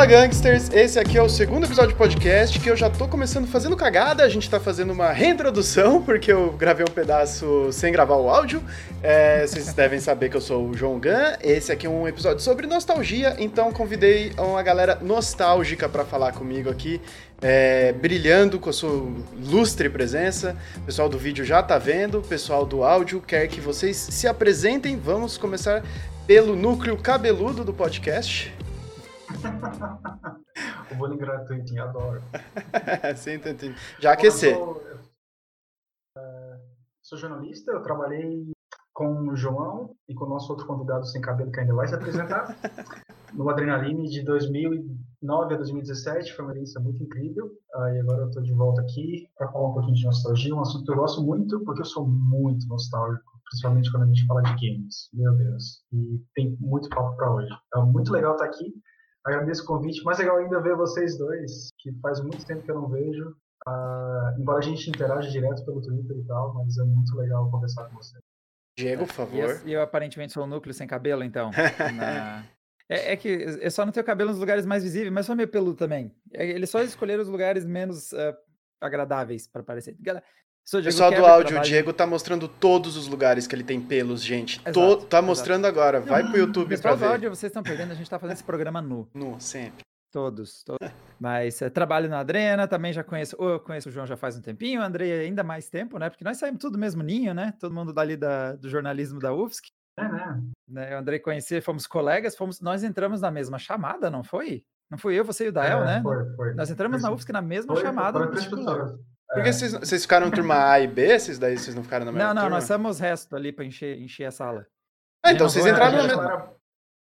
Fala Gangsters, esse aqui é o segundo episódio de podcast que eu já tô começando fazendo cagada, a gente tá fazendo uma reintrodução porque eu gravei um pedaço sem gravar o áudio. É, vocês devem saber que eu sou o João Gun, esse aqui é um episódio sobre nostalgia, então convidei uma galera nostálgica para falar comigo aqui, é, brilhando com a sua lustre presença. O pessoal do vídeo já tá vendo, o pessoal do áudio quer que vocês se apresentem. Vamos começar pelo núcleo cabeludo do podcast. O bullying gratuito, adoro. Sim, entendi. Já aquecer. É, sou, jornalista, eu trabalhei com o João e com o nosso outro convidado sem cabelo que ainda vai se apresentar no Adrenaline de 2009 a 2017. Foi uma experiência muito incrível. E agora eu estou de volta aqui para falar um pouquinho de nostalgia, um assunto que eu gosto muito porque eu sou muito nostálgico principalmente quando a gente fala de games. Meu Deus. E tem muito papo para hoje. É muito legal estar aqui. Agradeço o convite. Mais legal ainda ver vocês dois, que faz muito tempo que eu não vejo. Uh, embora a gente interage direto pelo Twitter e tal, mas é muito legal conversar com vocês. Diego, por favor. E eu, eu aparentemente sou um núcleo sem cabelo, então. Na... É, é, que eu só não tenho cabelo nos lugares mais visíveis, mas sou meio peludo também. É, eles só escolheram os lugares menos uh, agradáveis para parecer. Pessoal do áudio, o Diego tá mostrando todos os lugares que ele tem pelos, gente. Exato, Tô, tá mostrando exato. agora. Vai pro YouTube Pessoal pra ver. áudio, vocês estão perdendo, a gente tá fazendo esse programa nu. Nu, sempre. Todos, todos. Mas é, trabalho na Adrena, também já conheço, eu conheço o João já faz um tempinho, o Andrei ainda mais tempo, né? Porque nós saímos tudo do mesmo ninho, né? Todo mundo dali da, do jornalismo da UFSC. É, né? né? O Andrei conhecia, fomos colegas, fomos, nós entramos na mesma chamada, não foi? Não fui eu, você e o Dael, é, né? Foi, foi. Nós entramos foi, na UFSC na mesma foi, chamada. Foi, foi, porque é. vocês, vocês ficaram turma A e B, esses daí vocês não ficaram na mesma Não, não, turma? nós somos resto ali pra encher, encher a sala. Ah, então vocês entraram na mesma...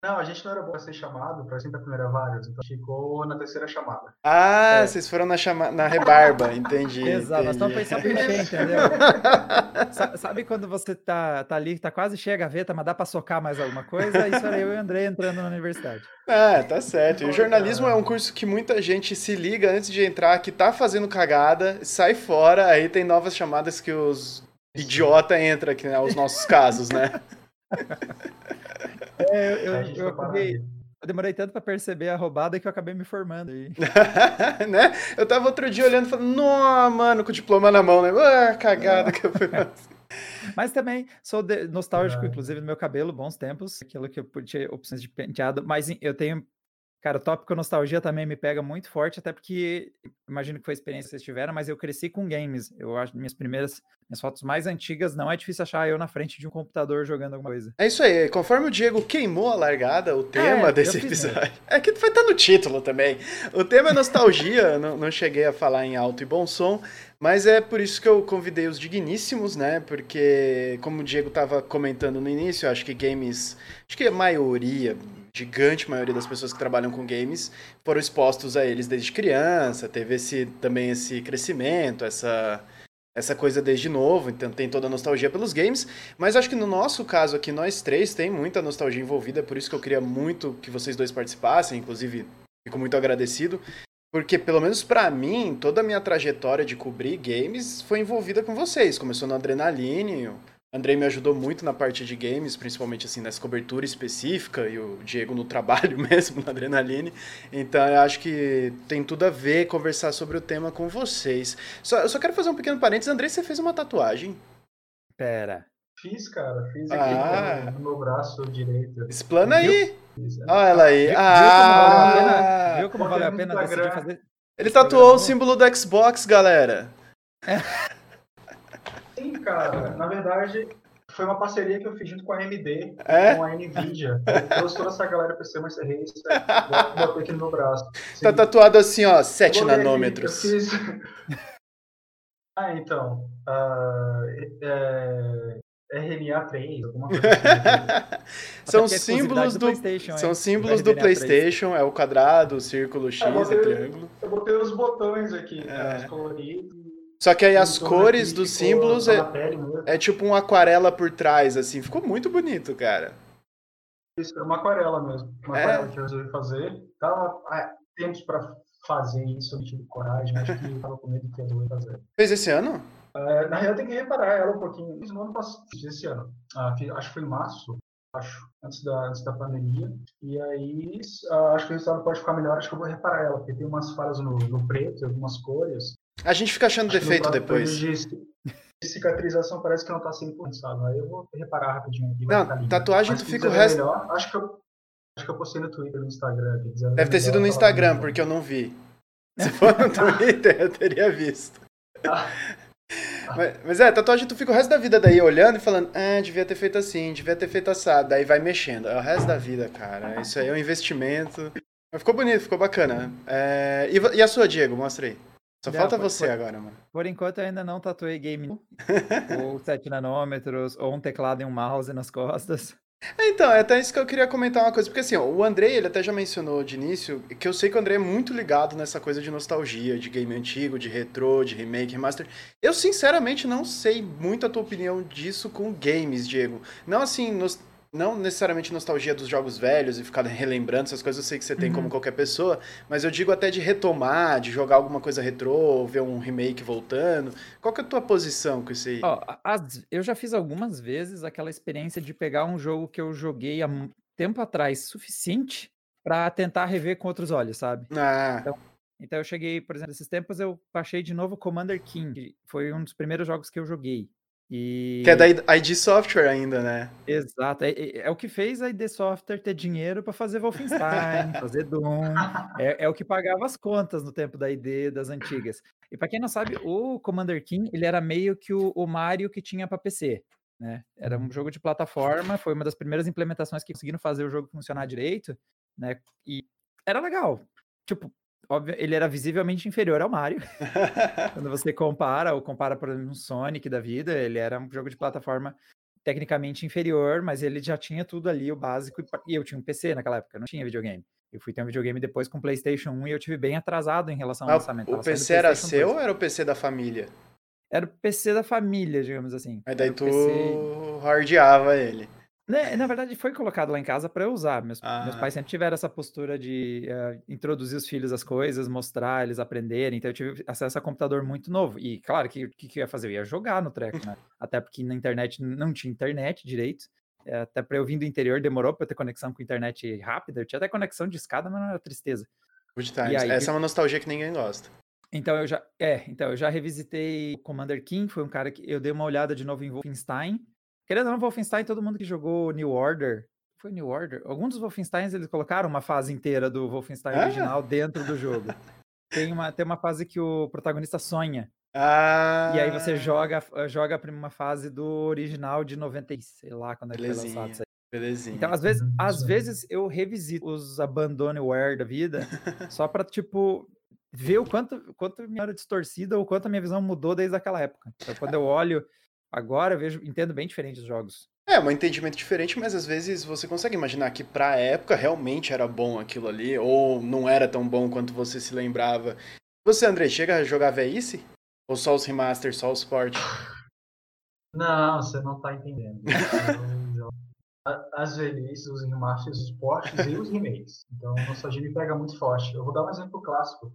Não, a gente não era bom ser chamado para sempre a primeira vaga, então ficou na terceira chamada. Ah, é. vocês foram na, chama... na rebarba, entendi. Exato, nós estamos pensando em encher, entendeu? Sabe quando você tá, tá ali, tá quase cheia a gaveta, mas dá para socar mais alguma coisa? Isso era eu e o André entrando na universidade. Ah, tá certo. E o jornalismo é um curso que muita gente se liga antes de entrar, que tá fazendo cagada, sai fora, aí tem novas chamadas que os idiota entra, que é os nossos casos, né? É, eu, eu, eu, acabei, eu demorei tanto para perceber a roubada que eu acabei me formando aí. né? Eu tava outro dia olhando e falando, não, mano, com o diploma na mão, né? Ah, cagada que eu fui Mas também sou nostálgico, inclusive, no meu cabelo, bons tempos, aquilo que eu podia opções de penteado, mas eu tenho Cara, o tópico nostalgia também me pega muito forte, até porque imagino que foi a experiência que vocês tiveram, mas eu cresci com games. Eu acho minhas primeiras, minhas fotos mais antigas, não é difícil achar eu na frente de um computador jogando alguma coisa. É isso aí, conforme o Diego queimou a largada, o tema é, desse episódio. É que vai estar no título também. O tema é nostalgia, não, não cheguei a falar em alto e bom som, mas é por isso que eu convidei os digníssimos, né? Porque, como o Diego estava comentando no início, acho que games. Acho que a maioria, gigante maioria das pessoas que trabalham com games foram expostos a eles desde criança, teve esse também esse crescimento, essa essa coisa desde novo, então tem toda a nostalgia pelos games, mas acho que no nosso caso aqui, nós três, tem muita nostalgia envolvida, por isso que eu queria muito que vocês dois participassem, inclusive fico muito agradecido, porque pelo menos para mim, toda a minha trajetória de cobrir games foi envolvida com vocês, começou no Adrenaline, Andrei me ajudou muito na parte de games, principalmente assim nessa cobertura específica e o Diego no trabalho mesmo, na Adrenaline. Então eu acho que tem tudo a ver conversar sobre o tema com vocês. Só, eu só quero fazer um pequeno parênteses. Andrei, você fez uma tatuagem? Pera. Fiz, cara. Fiz aqui ah, no meu braço direito. Explana aí. Olha ela aí. Viu, ah, viu como valeu a pena, viu como valeu a pena decidir fazer? Ele tatuou o símbolo do Xbox, galera. É. Sim, cara. Na verdade, foi uma parceria que eu fiz junto com a AMD, é? com a NVIDIA. Eu trouxe toda essa galera para ser uma race, botei aqui no meu braço. Sim. Tá tatuado assim, ó, 7 nanômetros. Eu fiz... ah, então. Uh, é... RNA3, alguma coisa assim. são símbolos do, do são símbolos do PlayStation, é o quadrado, o círculo X, é, botei, o triângulo. Eu botei os botões aqui, é. Coloridos. Só que aí as cores dos símbolos é, é tipo uma aquarela por trás, assim. Ficou muito bonito, cara. Isso, é uma aquarela mesmo. Uma é? aquarela que eu resolvi fazer. Tava ah, tempos pra fazer isso, eu tive coragem, acho que tava com medo que eu resolvi fazer. Fez esse ano? É, na real, tem que reparar ela um pouquinho. Fiz no ano passado, esse ano. Ah, acho que foi em março. acho, antes da, antes da pandemia. E aí, uh, acho que o resultado pode ficar melhor, acho que eu vou reparar ela, porque tem umas falhas no, no preto, algumas cores. A gente fica achando acho defeito depois. De, cicatrização parece que não tá sendo sabe? Aí eu vou reparar rapidinho aqui. Não, tatuagem tu fica o resto... Melhor, acho que eu Acho que eu postei no Twitter no Instagram. Deve ter sido no Instagram, porque eu não vi. Se for no Twitter, eu teria visto. Ah. Mas, mas, é, tatuagem tu fica o resto da vida daí olhando e falando, ah, devia ter feito assim, devia ter feito assado. Daí vai mexendo. É o resto da vida, cara. Isso aí é um investimento. Mas ficou bonito, ficou bacana. É... E, e, a sua, Diego? Mostra aí. Só não, falta você por, agora, mano. Por enquanto eu ainda não tatuei game ou 7 nanômetros, ou um teclado e um mouse nas costas. Então, é até isso que eu queria comentar uma coisa, porque assim, ó, o Andrei, ele até já mencionou de início, que eu sei que o Andrei é muito ligado nessa coisa de nostalgia, de game antigo, de retrô, de remake, remaster. Eu, sinceramente, não sei muito a tua opinião disso com games, Diego. Não assim, nos não necessariamente nostalgia dos jogos velhos e ficar relembrando essas coisas, eu sei que você tem uhum. como qualquer pessoa, mas eu digo até de retomar, de jogar alguma coisa retrô, ver um remake voltando. Qual que é a tua posição com isso aí? Oh, as, eu já fiz algumas vezes aquela experiência de pegar um jogo que eu joguei há tempo atrás suficiente para tentar rever com outros olhos, sabe? Ah. Então, então eu cheguei, por exemplo, esses tempos eu baixei de novo Commander King, foi um dos primeiros jogos que eu joguei. E... Que é da ID Software ainda, né? Exato. É, é, é o que fez a ID Software ter dinheiro para fazer Wolfenstein, fazer Doom. É, é, o que pagava as contas no tempo da ID das antigas. E para quem não sabe, o Commander King ele era meio que o, o Mario que tinha para PC. Né? Era um jogo de plataforma, foi uma das primeiras implementações que conseguiram fazer o jogo funcionar direito, né? E era legal. Tipo, óbvio, ele era visivelmente inferior ao Mario. Quando você compara, ou compara, por exemplo, um Sonic da vida, ele era um jogo de plataforma tecnicamente inferior, mas ele já tinha tudo ali, o básico, e eu tinha um PC naquela época, não tinha videogame. Eu fui ter um videogame depois com PlayStation 1 e eu tive bem atrasado em relação ao ah, lançamento. O PC era seu 2. ou era o PC da família? Era o PC da família, digamos assim. Mas daí tu PC... hardeava ele. Né, na verdade, foi colocado lá em casa para eu usar. Meus, ah. meus, pais sempre tiveram essa postura de uh, introduzir os filhos às coisas, mostrar eles aprenderem. Então, eu tive acesso a computador muito novo. E, claro, o que, que, que eu ia fazer? Eu ia jogar no treco, né? Até porque na internet não tinha internet direito. É, até para eu vir do interior, demorou para eu ter conexão com internet rápida. Eu tinha até conexão de escada, mas não era tristeza. Good times. Aí, Essa é uma nostalgia que ninguém gosta. Então eu já, é, então eu já revisitei Commander King, foi um cara que eu dei uma olhada de novo em Wolfenstein, Querendo ou não, Wolfenstein, todo mundo que jogou New Order. Foi New Order? Alguns dos Wolfensteins eles colocaram uma fase inteira do Wolfenstein ah. original dentro do jogo. Tem uma, tem uma fase que o protagonista sonha. Ah. E aí você joga, joga uma fase do original de 90, sei lá, quando é que foi lançado isso aí. Belezinha. Então, às vezes, às vezes eu revisito os Abandoneware da vida só pra, tipo, ver o quanto, quanto minha era distorcida ou quanto a minha visão mudou desde aquela época. Então, quando eu olho Agora eu vejo, entendo bem diferente os jogos. É, um entendimento diferente, mas às vezes você consegue imaginar que pra época realmente era bom aquilo ali, ou não era tão bom quanto você se lembrava. Você, André, chega a jogar VICE? Ou só os remasters, só o Sport? Não, você não tá entendendo. As velhices, os remasters, os portes e os remakes. Então, a nostalgia me pega muito forte. Eu vou dar um exemplo clássico.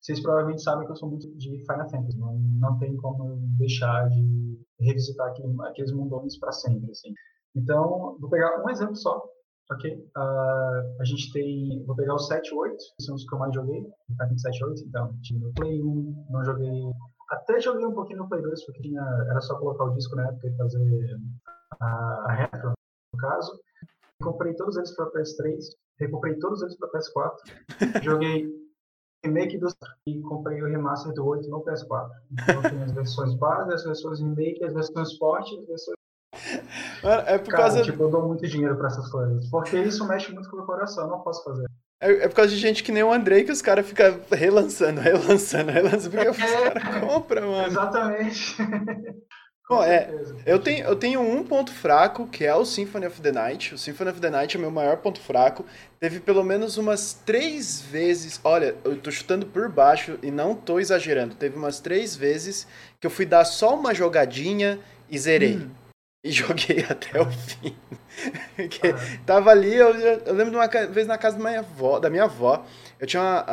Vocês provavelmente sabem que eu sou muito de Final Fantasy. Não, não tem como deixar de revisitar aquele, aqueles mundões para sempre, assim. Então, vou pegar um exemplo só, ok? Uh, a gente tem, vou pegar os 7 e 8, que são os que eu mais joguei, tá 7 e 8, então, tive no Play 1, não joguei, até joguei um pouquinho no Play 2, porque tinha, era só colocar o disco na época e fazer a, a retro, no caso. Comprei todos eles para PS3, recomprei todos eles para PS4, joguei remake do e comprei o remaster do 8 no PS4. Então tem as versões base, as versões remake, as versões forte, as versões. Mano, é por Cara, causa. Tipo, eu dou muito dinheiro pra essas coisas. Porque isso mexe muito com o meu coração, não posso fazer. É, é por causa de gente que nem o Andrei que os caras ficam relançando, relançando, relançando, porque é, os caras compram, mano. Exatamente. Bom, é, eu tenho, eu tenho um ponto fraco, que é o Symphony of the Night. O Symphony of the Night é meu maior ponto fraco. Teve pelo menos umas três vezes. Olha, eu tô chutando por baixo e não tô exagerando. Teve umas três vezes que eu fui dar só uma jogadinha e zerei. Hum. E joguei até o fim. Porque ah. tava ali, eu, eu, lembro de uma vez na casa da minha avó, da minha avó. Eu tinha uma,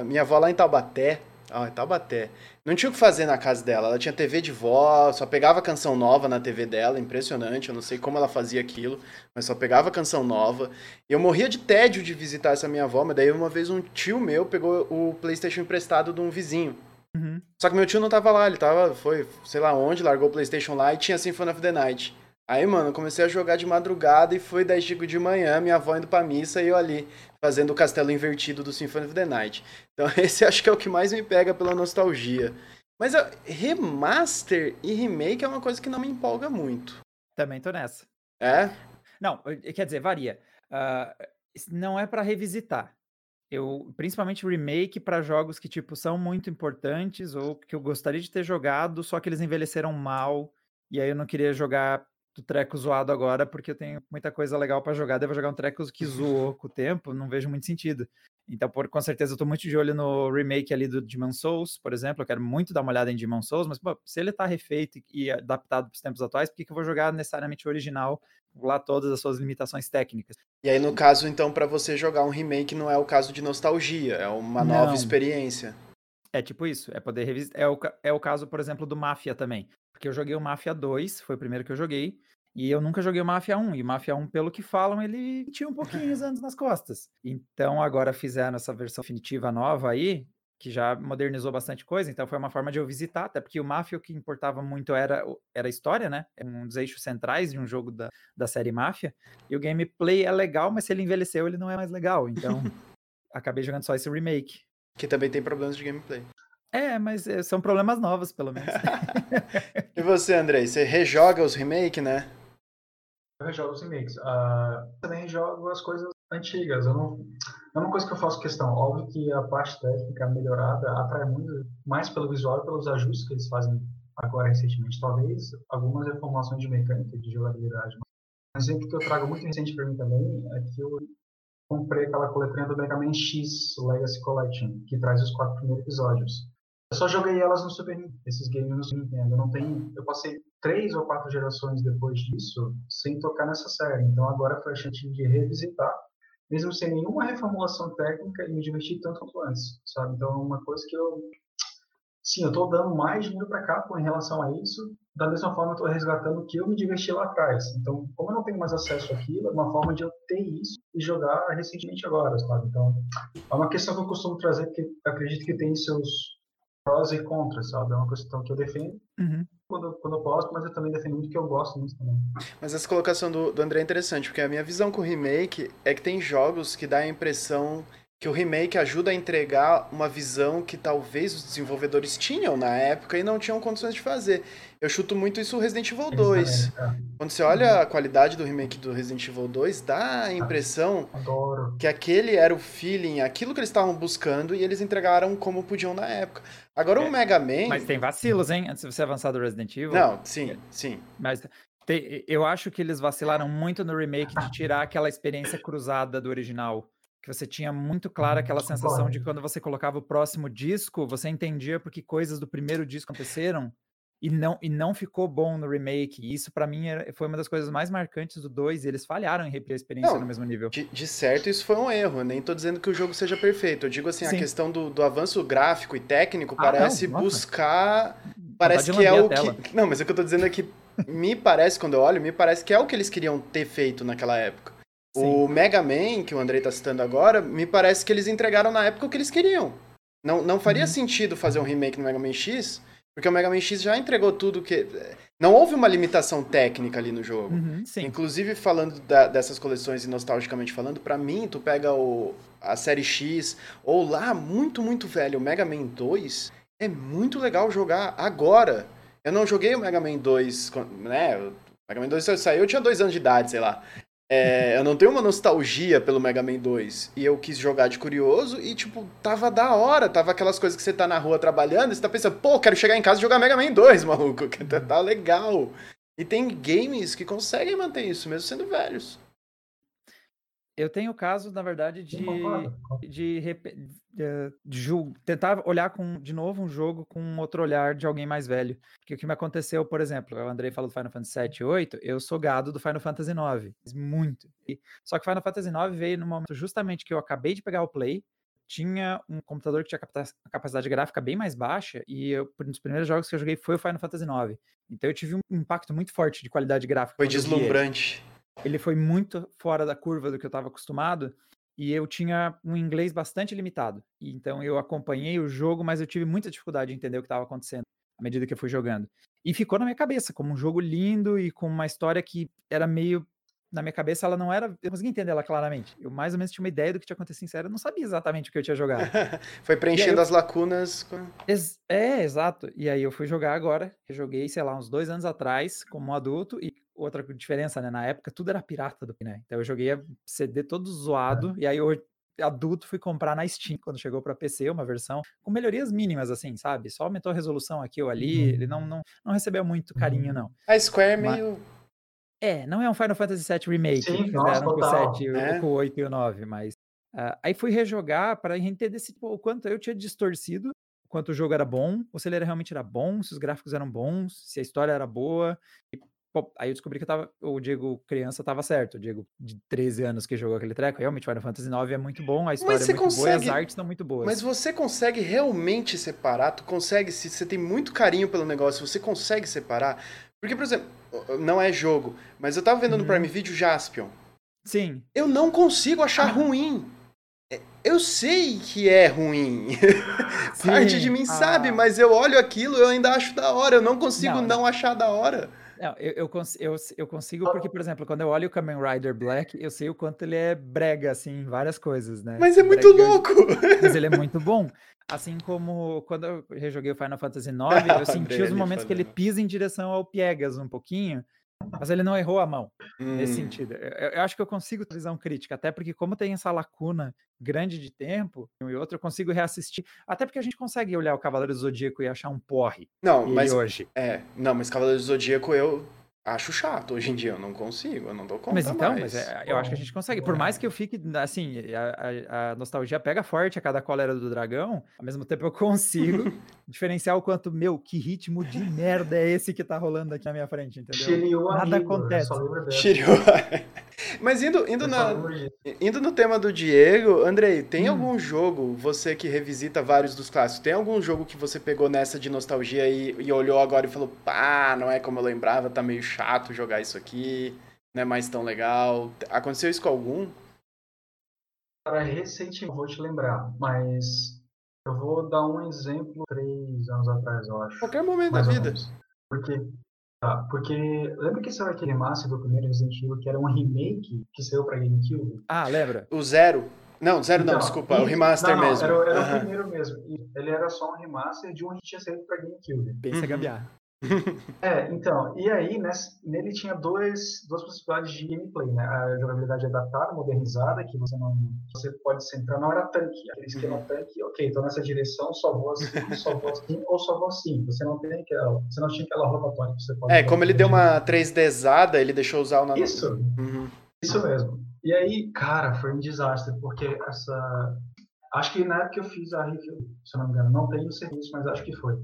a minha avó lá em Taubaté Ah, Taubaté. Não tinha o que fazer na casa dela. Ela tinha TV de vó, só pegava canção nova na TV dela, impressionante. Eu não sei como ela fazia aquilo, mas só pegava canção nova. Eu morria de tédio de visitar essa minha avó, mas daí uma vez um tio meu pegou o PlayStation emprestado de um vizinho. Uhum. Só que meu tio não tava lá, ele tava, foi, sei lá onde, largou o PlayStation lá e tinha Symphony of the Night. Aí, mano, comecei a jogar de madrugada e foi 10 Chico de manhã, minha avó indo pra missa e eu ali fazendo o castelo invertido do Symphony of the Night. Então esse acho que é o que mais me pega pela nostalgia. Mas remaster e remake é uma coisa que não me empolga muito. Também tô nessa. É? Não, quer dizer, varia. Uh, não é para revisitar. Eu, principalmente remake para jogos que tipo são muito importantes ou que eu gostaria de ter jogado, só que eles envelheceram mal e aí eu não queria jogar do treco zoado agora, porque eu tenho muita coisa legal para jogar. Devo jogar um treco que zoou com o tempo, não vejo muito sentido. Então, por, com certeza, eu tô muito de olho no remake ali do Demon Souls, por exemplo. Eu quero muito dar uma olhada em Demon Souls, mas pô, se ele tá refeito e adaptado para os tempos atuais, por que, que eu vou jogar necessariamente o original, lá todas as suas limitações técnicas? E aí, no caso, então, para você jogar um remake, não é o caso de nostalgia, é uma não. nova experiência. É tipo isso, é poder revisitar. É o, é o caso, por exemplo, do Mafia também. Porque eu joguei o Mafia 2, foi o primeiro que eu joguei. E eu nunca joguei o Mafia 1. E o Mafia 1, pelo que falam, ele tinha um pouquinho os anos nas costas. Então agora fizeram essa versão definitiva nova aí, que já modernizou bastante coisa, então foi uma forma de eu visitar, até porque o Mafia o que importava muito era, era a história, né? É um dos eixos centrais de um jogo da, da série Mafia. E o gameplay é legal, mas se ele envelheceu, ele não é mais legal. Então acabei jogando só esse remake. Que também tem problemas de gameplay. É, mas eh, são problemas novos, pelo menos. e você, Andrei? Você rejoga os remake, né? Eu rejogo os remakes. Uh, também rejogo as coisas antigas. Eu não, é uma coisa que eu faço questão. Óbvio que a parte técnica melhorada atrai muito mais pelo visual e pelos ajustes que eles fazem agora recentemente. Talvez algumas reformulações de mecânica, de jogabilidade. Um exemplo que eu trago muito recente para mim também é que eu comprei aquela coletânea do Mega Man X Legacy Collection, que traz os quatro primeiros episódios. Eu só joguei elas no Super Nintendo, esses games no Nintendo. Eu não tenho, eu passei três ou quatro gerações depois disso sem tocar nessa série. Então agora foi a chance de revisitar, mesmo sem nenhuma reformulação técnica e me divertir tanto quanto antes, sabe? Então é uma coisa que eu sim, eu estou dando mais dinheiro para cá em relação a isso. Da mesma forma, eu estou resgatando o que eu me diverti lá atrás. Então, como eu não tenho mais acesso àquilo, é uma forma de eu ter isso e jogar recentemente agora, sabe? Então, é uma questão que eu costumo trazer, porque acredito que tem seus prós e contras, sabe? É uma questão que eu defendo uhum. quando, quando eu posso, mas eu também defendo muito que eu gosto muito também. Mas essa colocação do, do André é interessante, porque a minha visão com o remake é que tem jogos que dá a impressão que o remake ajuda a entregar uma visão que talvez os desenvolvedores tinham na época e não tinham condições de fazer. Eu chuto muito isso no Resident Evil 2. Quando você olha a qualidade do remake do Resident Evil 2, dá a impressão Adoro. que aquele era o feeling, aquilo que eles estavam buscando e eles entregaram como podiam na época. Agora é, o Mega Man. Mas tem vacilos, hein? Antes de você avançar do Resident Evil. Não, sim, sim. Mas tem, eu acho que eles vacilaram muito no remake de tirar aquela experiência cruzada do original que você tinha muito clara aquela sensação de quando você colocava o próximo disco, você entendia porque coisas do primeiro disco aconteceram e não, e não ficou bom no remake. E isso, para mim, era, foi uma das coisas mais marcantes do 2. E eles falharam em repetir a experiência não, no mesmo nível. De, de, certo, isso foi um erro. Nem tô dizendo que o jogo seja perfeito. Eu digo assim, Sim. a questão do, do avanço gráfico e técnico ah, parece não, buscar. Parece que é o que. Não, mas o que eu tô dizendo é que me parece, quando eu olho, me parece que é o que eles queriam ter feito naquela época. Sim. O Mega Man, que o Andrei tá citando agora, me parece que eles entregaram na época o que eles queriam. Não, não faria uhum. sentido fazer um remake no Mega Man X, porque o Mega Man X já entregou tudo que. Não houve uma limitação técnica ali no jogo. Uhum, Inclusive, falando da, dessas coleções e nostalgicamente falando, para mim, tu pega o, a série X, ou lá, muito, muito velho, o Mega Man 2, é muito legal jogar agora. Eu não joguei o Mega Man 2, né? O Mega Man 2 saiu, eu tinha dois anos de idade, sei lá. É, eu não tenho uma nostalgia pelo Mega Man 2. E eu quis jogar de curioso e, tipo, tava da hora. Tava aquelas coisas que você tá na rua trabalhando e você tá pensando, pô, quero chegar em casa e jogar Mega Man 2, maluco. Que tá, tá legal. E tem games que conseguem manter isso, mesmo sendo velhos. Eu tenho o caso, na verdade, de, de, de, de, tentar olhar com, de novo um jogo com outro olhar de alguém mais velho. Porque o que me aconteceu, por exemplo, o Andrei falou do Final Fantasy VII e 8, eu sou gado do Final Fantasy IX, muito. E, só que Final Fantasy IX veio no momento justamente que eu acabei de pegar o Play, tinha um computador que tinha capacidade gráfica bem mais baixa e eu, um dos primeiros jogos que eu joguei foi o Final Fantasy IX. Então eu tive um impacto muito forte de qualidade gráfica. Foi deslumbrante. Ele. foi muito fora da curva do que eu estava acostumado e eu tinha um inglês bastante limitado. Então eu acompanhei o jogo, mas eu tive muita dificuldade de entender o que estava acontecendo à medida que eu fui jogando. E ficou na minha cabeça como um jogo lindo e com uma história que era meio na minha cabeça ela não era. Eu conseguia entender ela claramente. Eu mais ou menos tinha uma ideia do que tinha acontecido sério, eu não sabia exatamente o que eu tinha jogado. Foi preenchendo eu... as lacunas. Com... É, exato. E aí eu fui jogar agora. Eu joguei, sei lá, uns dois anos atrás, como um adulto, e outra diferença, né? Na época tudo era pirata do né? Então eu joguei a CD todo zoado, é. e aí eu adulto fui comprar na Steam quando chegou para PC uma versão com melhorias mínimas assim, sabe? Só aumentou a resolução aqui ou ali, uhum. ele não, não, não recebeu muito carinho uhum. não. A Square é meio é, não é um Final Fantasy VII Remake, Sim, que nossa, fizeram com o 7, é. com o 8 e o 9, mas... Uh, aí fui rejogar para entender se, tipo, o quanto eu tinha distorcido, o quanto o jogo era bom, ou se ele realmente era bom, se os gráficos eram bons, se a história era boa. E, pô, aí eu descobri que eu tava, o Diego criança tava certo, o Diego de 13 anos que jogou aquele treco, realmente Final Fantasy 9 é muito bom, a história é muito consegue, boa e as artes são muito boas. Mas você consegue realmente separar, tu consegue, se você tem muito carinho pelo negócio, você consegue separar porque, por exemplo, não é jogo, mas eu tava vendo uhum. no Prime Video Jaspion. Sim. Eu não consigo achar ah. ruim. É, eu sei que é ruim. Parte de mim ah. sabe, mas eu olho aquilo e eu ainda acho da hora. Eu não consigo não, não achar da hora. Não, eu, eu, eu, eu, consigo porque, por exemplo, quando eu olho o Kamen Rider Black, eu sei o quanto ele é brega, assim, em várias coisas, né? Mas é muito brega, louco! Mas ele é muito bom. Assim como quando eu rejoguei o Final Fantasy IX, eu senti os momentos que ele pisa em direção ao Piegas um pouquinho, mas ele não errou a mão hum. nesse sentido. Eu, eu, acho que eu consigo visão crítica, até porque como tem essa lacuna grande de tempo, um e outro, eu consigo reassistir. Até porque a gente consegue olhar o Cavaleiro do Zodíaco e achar um porre. Não, mas hoje. É, não, mas Cavaleiro do Zodíaco eu acho chato hoje em dia, eu não consigo, eu não dou conta Mas então, mais. mas é, eu acho que a gente consegue. Por mais que eu fique, assim, a, a, a, nostalgia pega forte a cada cólera do dragão, ao mesmo tempo eu consigo diferenciar o quanto, meu, que ritmo de merda é esse que tá rolando aqui na minha frente, entendeu? Shiryu Nada amigo, acontece. Shiryu. mas indo, indo, na, indo no tema do Diego, Andrei, tem hum. algum jogo, você que revisita vários dos clássicos, tem algum jogo que você pegou nessa de nostalgia e, e olhou agora e falou, pá, não é como eu lembrava, tá meio chato? Chato jogar isso aqui, não é mais tão legal. Aconteceu isso com algum? Cara, recentemente, vou te lembrar, mas eu vou dar um exemplo três anos atrás, eu acho. Qualquer momento da vida. Porque, tá, porque lembra que saiu aquele remaster do primeiro Resident Evil que era um remake que saiu pra GameCube? Ah, lembra? O Zero. Não, Zero então, não, desculpa, e, o remaster não, mesmo. Era, era uhum. o primeiro mesmo. E ele era só um remaster de um que tinha saído pra GameCube. Pensa uhum. gambiarra. É, então, e aí nesse, nele tinha dois, duas possibilidades de gameplay, né? A jogabilidade adaptada, modernizada, que você não você pode centrar, não era tanque, aquele esquema uhum. tanque, ok, então nessa direção só vou assim, só vou assim, ou só vou assim. Você não tem aquela, você não tinha aquela rotatória que você pode. É, como ele deu uma 3Dzada, ele deixou usar o nano. Isso, uhum. isso mesmo. E aí, cara, foi um desastre, porque essa. Acho que na época que eu fiz a review, se eu não me engano, não tem o serviço, mas acho que foi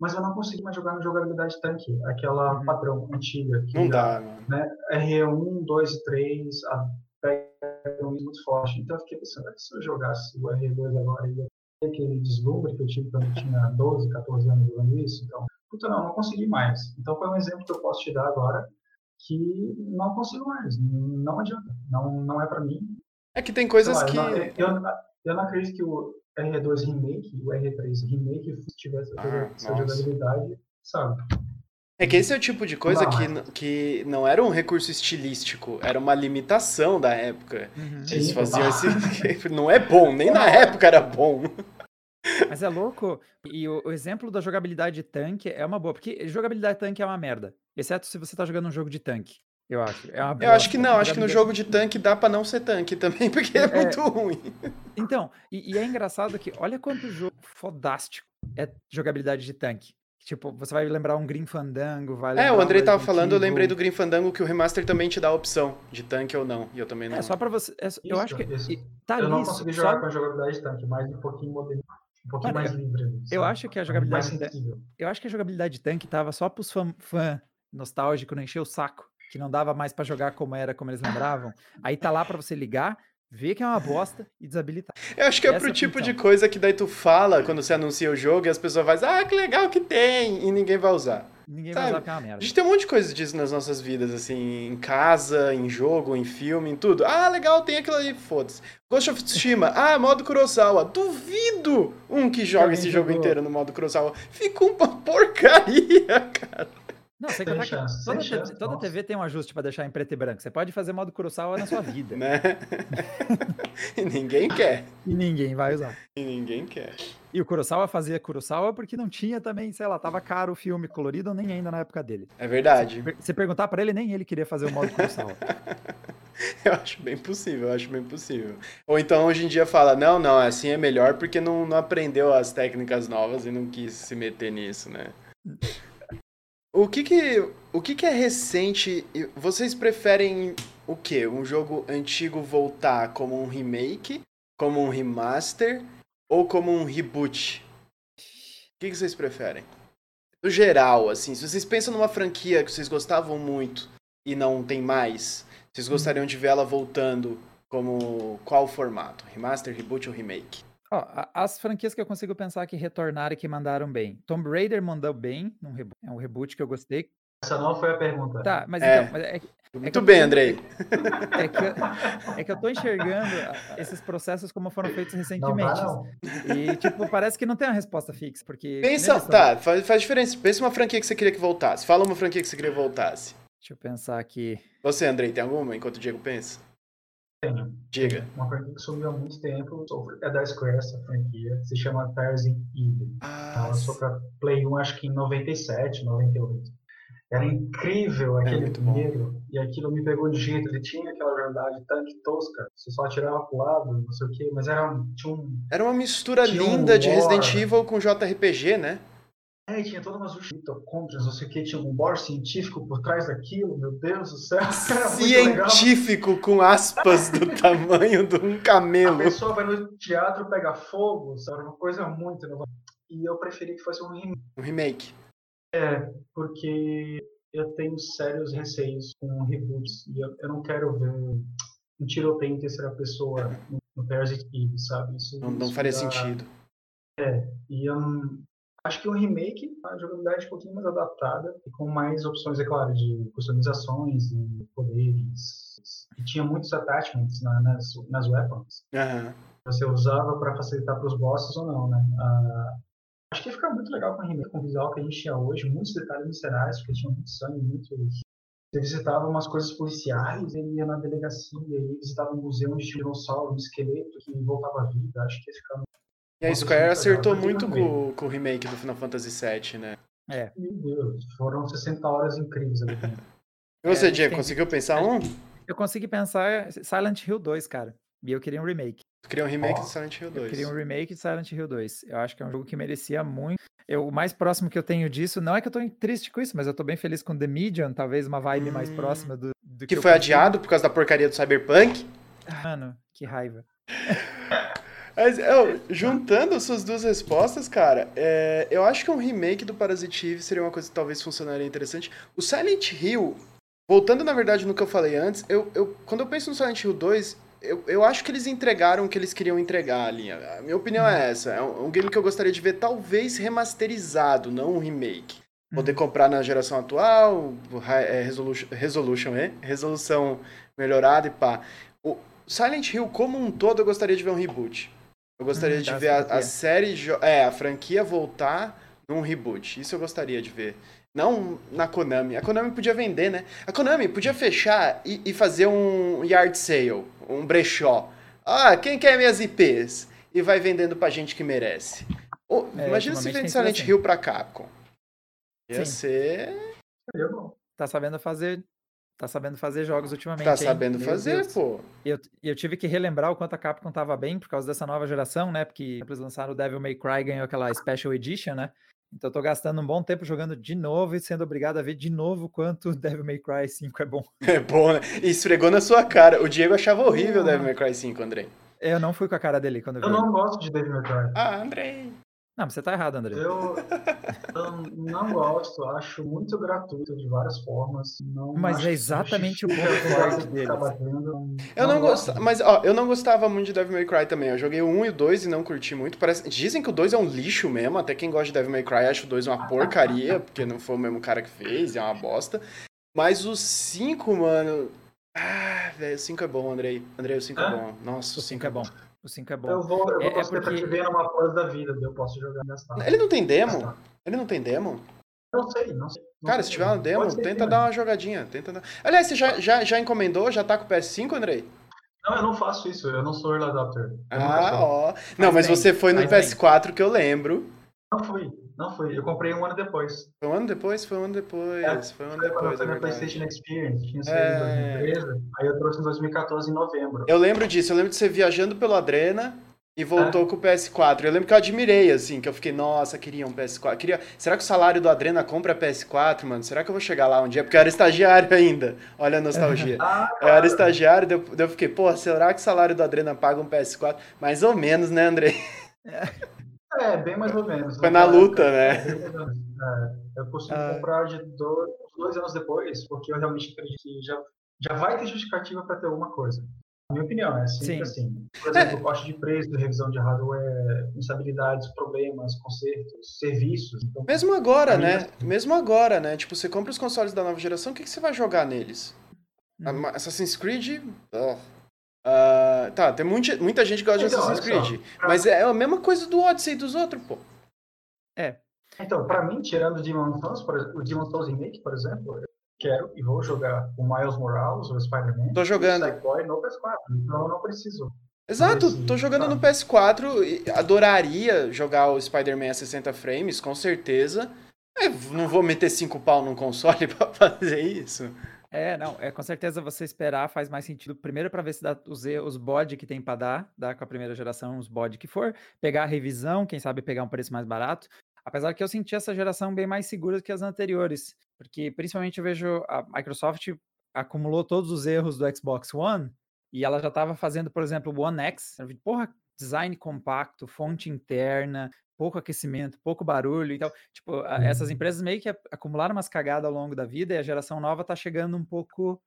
mas eu não consegui mais jogar na jogabilidade tanque, aquela uhum. padrão antiga. Que não dá, né? R1, 2 e 3, a pega muito forte. Então eu fiquei pensando, se eu jogasse o R2 agora, ia ter aquele deslumbre que eu tive quando eu tinha 12, 14 anos jogando isso. Então, puta, não, não consegui mais. Então foi um exemplo que eu posso te dar agora que não consigo mais. Não adianta. Não, não é para mim. É que tem coisas lá, que. Eu não, eu, eu não acredito que o R2 Remake e o R3 Remake tivesse ah, essa jogabilidade, sabe? É que esse é o tipo de coisa que, que não era um recurso estilístico, era uma limitação da época. Uhum. Eles faziam esse. Não é bom, nem na época era bom. Mas é louco. E o, o, exemplo da jogabilidade de tanque é uma boa, porque jogabilidade de tanque é uma merda. Exceto se você tá jogando um jogo de tanque. Eu acho. É eu acho que não, acho que no jogo de tanque dá para não ser tanque também, porque é, é muito ruim. Então, e, e, é engraçado que olha quanto jogo fodástico é jogabilidade de tanque. Tipo, você vai lembrar um Green Fandango, vai É, o André tava falando, eu lembrei do Green Fandango que o remaster também te dá a opção de tanque ou não, e eu também não. É, só pra você... É, eu acho que isso. tá Eu não consegui jogar só... com a jogabilidade de tanque, mas um pouquinho moderno. Um pouquinho Mano, mais livre. Sabe? Eu acho que a jogabilidade. De... Eu acho que a jogabilidade de tanque tava só pros fã, fã nostálgico não encher o saco que não dava mais para jogar como era, como eles lembravam. Aí tá lá para você ligar, ver que é uma bosta e desabilitar. Eu acho que é Essa pro é tipo de coisa que daí tu fala quando você anuncia o jogo e as pessoas vão ah, que legal que tem, e ninguém vai usar. Ninguém Sabe? vai usar porque é uma merda. A gente tem um monte de coisa disso nas nossas vidas, assim, em casa, em jogo, em filme, em tudo. Ah, legal, tem aquilo aí, foda-se. Ghost of Tsushima, ah, modo Kurosawa. Duvido um que joga esse jogo inteiro no modo Kurosawa. Fica uma porcaria, cara. Não, você que chance, toda, chance, toda TV tem um ajuste para deixar em preto e branco. Você pode fazer modo Kurosawa na sua vida. né? e ninguém quer. E ninguém vai usar. E ninguém quer. E o Kurosawa fazia Kurosawa porque não tinha também, sei lá, tava caro o filme colorido nem ainda na época dele. É verdade. Se, se perguntar para ele, nem ele queria fazer o modo Kurosawa. eu acho bem possível, eu acho bem possível. Ou então hoje em dia fala, não, não, assim é melhor porque não, não aprendeu as técnicas novas e não quis se meter nisso, né? O que que, o que que é recente? Vocês preferem o quê? Um jogo antigo voltar como um remake, como um remaster ou como um reboot? O que, que vocês preferem? No geral, assim, se vocês pensam numa franquia que vocês gostavam muito e não tem mais, vocês gostariam de ver ela voltando como qual formato? Remaster, reboot ou remake? Ó, as franquias que eu consigo pensar que retornaram e que mandaram bem. Tomb Raider mandou bem num reboot. É um reboot que eu gostei. Essa não foi a pergunta. Tá, mas é. então. É, é Muito bem, tô, Andrei. É que, é que eu tô enxergando esses processos como foram feitos recentemente. Não, não. E, tipo, parece que não tem uma resposta fixa, porque... Pensa, tá, faz, faz diferença. Pensa uma franquia que você queria que voltasse. Fala uma franquia que você queria que voltasse. Deixa eu pensar aqui. Você, Andrei, tem alguma enquanto o Diego pensa? Tenho. Diga. Uma franquia que sumiu há muito tempo, é da Square, essa franquia, se chama Tarzan Eden. Ah, Ela lançou pra Play 1, acho que em 97, 98. Era incrível é aquele é primeiro, e aquilo me pegou de jeito. Ele tinha aquela verdade tanque tosca, você só atirava pro lado, não sei o quê, mas era, tinha um. Era uma mistura linda um de Resident Evil com JRPG, né? É, tinha toda uma mitocôndrias, não sei o que, tinha um bor científico por trás daquilo, meu Deus do céu. Científico com aspas do tamanho de um camelo. A pessoa vai no teatro, pega fogo, sabe? Uma coisa muito inovadora. E eu preferi que fosse um remake. Um remake. É, porque eu tenho sérios receios com reboots. E eu, eu não quero ver um tiroteio em terceira pessoa no, no Parasite Eve, sabe? Isso, não, não faria dá... sentido. É, e eu não Acho que um remake, a jogabilidade um pouquinho mais adaptada e com mais opções, é claro, de customizações e poderes. E tinha muitos attachments na, nas, nas weapons. Uhum. Você usava para facilitar para os bosses ou não, né? Uh, acho que ia ficar muito legal com o remake, com o visual que a gente tinha hoje, muitos detalhes viscerais, porque tinha muito sangue, muito você visitava umas coisas policiais, ele ia na delegacia, ele visitava um museu um dinossauro, um esqueleto que voltava à vida. Acho que ia ficar e a Square acertou muito com, com o remake do Final Fantasy VII, né? É. Meu Deus, foram 60 horas incríveis ali. E você, é, Diego, conseguiu pensar um? Eu consegui pensar Silent Hill 2, cara. E eu queria um remake. Eu queria um remake oh. de Silent Hill 2. Eu queria um remake de Silent Hill 2. Eu acho que é um jogo que merecia muito. Eu, o mais próximo que eu tenho disso, não é que eu tô triste com isso, mas eu tô bem feliz com The Medium, talvez uma vibe hum. mais próxima do, do que. Que foi adiado por causa da porcaria do Cyberpunk? Mano, que raiva. Mas, eu, juntando suas duas respostas, cara, é, eu acho que um remake do Parasite Eve seria uma coisa que talvez funcionaria interessante. O Silent Hill, voltando na verdade no que eu falei antes, eu, eu, quando eu penso no Silent Hill 2, eu, eu acho que eles entregaram o que eles queriam entregar ali. A minha opinião é essa. É um, um game que eu gostaria de ver talvez remasterizado, não um remake. Poder uhum. comprar na geração atual, é, resolution, resolution é? resolução melhorada e pá. O Silent Hill como um todo eu gostaria de ver um reboot. Eu gostaria hum, de ver a, a, série, é, a franquia voltar num reboot. Isso eu gostaria de ver. Não na Konami. A Konami podia vender, né? A Konami podia fechar e, e fazer um yard sale, um brechó. Ah, quem quer minhas IPs? E vai vendendo pra gente que merece. Oh, é, imagina se vende Silent assim. Hill pra Capcom. Ia Sim. ser. Tá sabendo fazer tá sabendo fazer jogos ultimamente. Tá sabendo hein? fazer, Deus. pô. E eu, eu tive que relembrar o quanto a Capcom tava bem por causa dessa nova geração, né? Porque eles lançaram o Devil May Cry ganhou aquela Special Edition, né? Então eu tô gastando um bom tempo jogando de novo e sendo obrigado a ver de novo quanto Devil May Cry 5 é bom. É bom, né? E esfregou na sua cara. O Diego achava horrível o Devil May Cry 5, André. Eu não fui com a cara dele quando eu vi. Eu não gosto de Devil May Cry. Ah, André. Não, você tá errado, André. Eu, eu não gosto, acho muito gratuito de várias formas. Não mas é exatamente o ponto forte dele. Eu não, não gostava, mas ó, eu não gostava muito de Devil May Cry também. Eu joguei o 1 e o 2 e não curti muito. Parece, dizem que o 2 é um lixo mesmo, até quem gosta de Devil May Cry acha o 2 uma porcaria, porque não foi o mesmo cara que fez, é uma bosta. Mas o 5, mano. Ah, velho, o 5 é bom, Andrei. Andrei, o 5 é bom. Nossa, o 5 é bom. O 5 é bom. Eu vou, eu vou é, é porque... ver numa pós da vida, eu posso jogar nessa. Ele não tem demo? Ele não tem demo? Não sei, não sei. Não Cara, sei. se tiver uma demo, tenta dar uma jogadinha. Tenta dar... Aliás, você já, já, já encomendou? Já tá com o PS5, Andrei? Não, eu não faço isso, eu não sou early adapter. ah, ó. Não, mas, mas você foi no PS4 bem. que eu lembro. Não fui. Não foi, eu comprei um ano depois. Foi um ano depois? Foi um ano depois. É, foi um ano depois. Foi na PlayStation Experience, tinha saído é... em 2013, aí eu trouxe em 2014, em novembro. Eu lembro disso, eu lembro de você viajando pelo Adrena e voltou é. com o PS4. Eu lembro que eu admirei, assim, que eu fiquei, nossa, queria um PS4. Queria... Será que o salário do Adrena compra PS4, mano? Será que eu vou chegar lá um dia? Porque eu era estagiário ainda. Olha a nostalgia. ah, eu era estagiário, daí eu fiquei, pô, será que o salário do Adrena paga um PS4? Mais ou menos, né, André? É. É, bem mais ou menos. Foi na luta, né? É, eu consegui ah. comprar de dois, dois anos depois, porque eu realmente acredito que já, já vai ter justificativa para ter alguma coisa. Na minha opinião, é sempre Sim. assim. Por exemplo, é. corte de preço, revisão de hardware, instabilidades, problemas, consertos, serviços. Então, Mesmo agora, né? Assim. Mesmo agora, né? Tipo, você compra os consoles da nova geração, o que, que você vai jogar neles? Hum. Assassin's Creed? Oh. Uh, tá, tem muita, muita gente que gosta então, de Assassin's Creed. Só, mas é a mesma coisa do Odyssey e dos outros, pô. É. Então, pra mim, tirando o Demon Souls, o Demon Souls Remake, por exemplo, eu quero e vou jogar o Miles Morales, o Spider-Man. Tô jogando. O no PS4, então eu não preciso. Exato, tô jogando no PS4 adoraria jogar o Spider-Man a 60 frames, com certeza. Eu não vou meter 5 pau num console pra fazer isso. É, não, é com certeza você esperar faz mais sentido. Primeiro para ver se dá os, os bod que tem para dar, dar com a primeira geração, os bod que for, pegar a revisão, quem sabe pegar um preço mais barato. Apesar que eu senti essa geração bem mais segura que as anteriores, porque principalmente eu vejo a Microsoft acumulou todos os erros do Xbox One e ela já estava fazendo, por exemplo, o One X, porra, design compacto, fonte interna, pouco aquecimento, pouco barulho e tal. Tipo, a, essas uhum. empresas meio que acumularam umas cagadas ao longo da vida e a geração nova tá chegando um pouco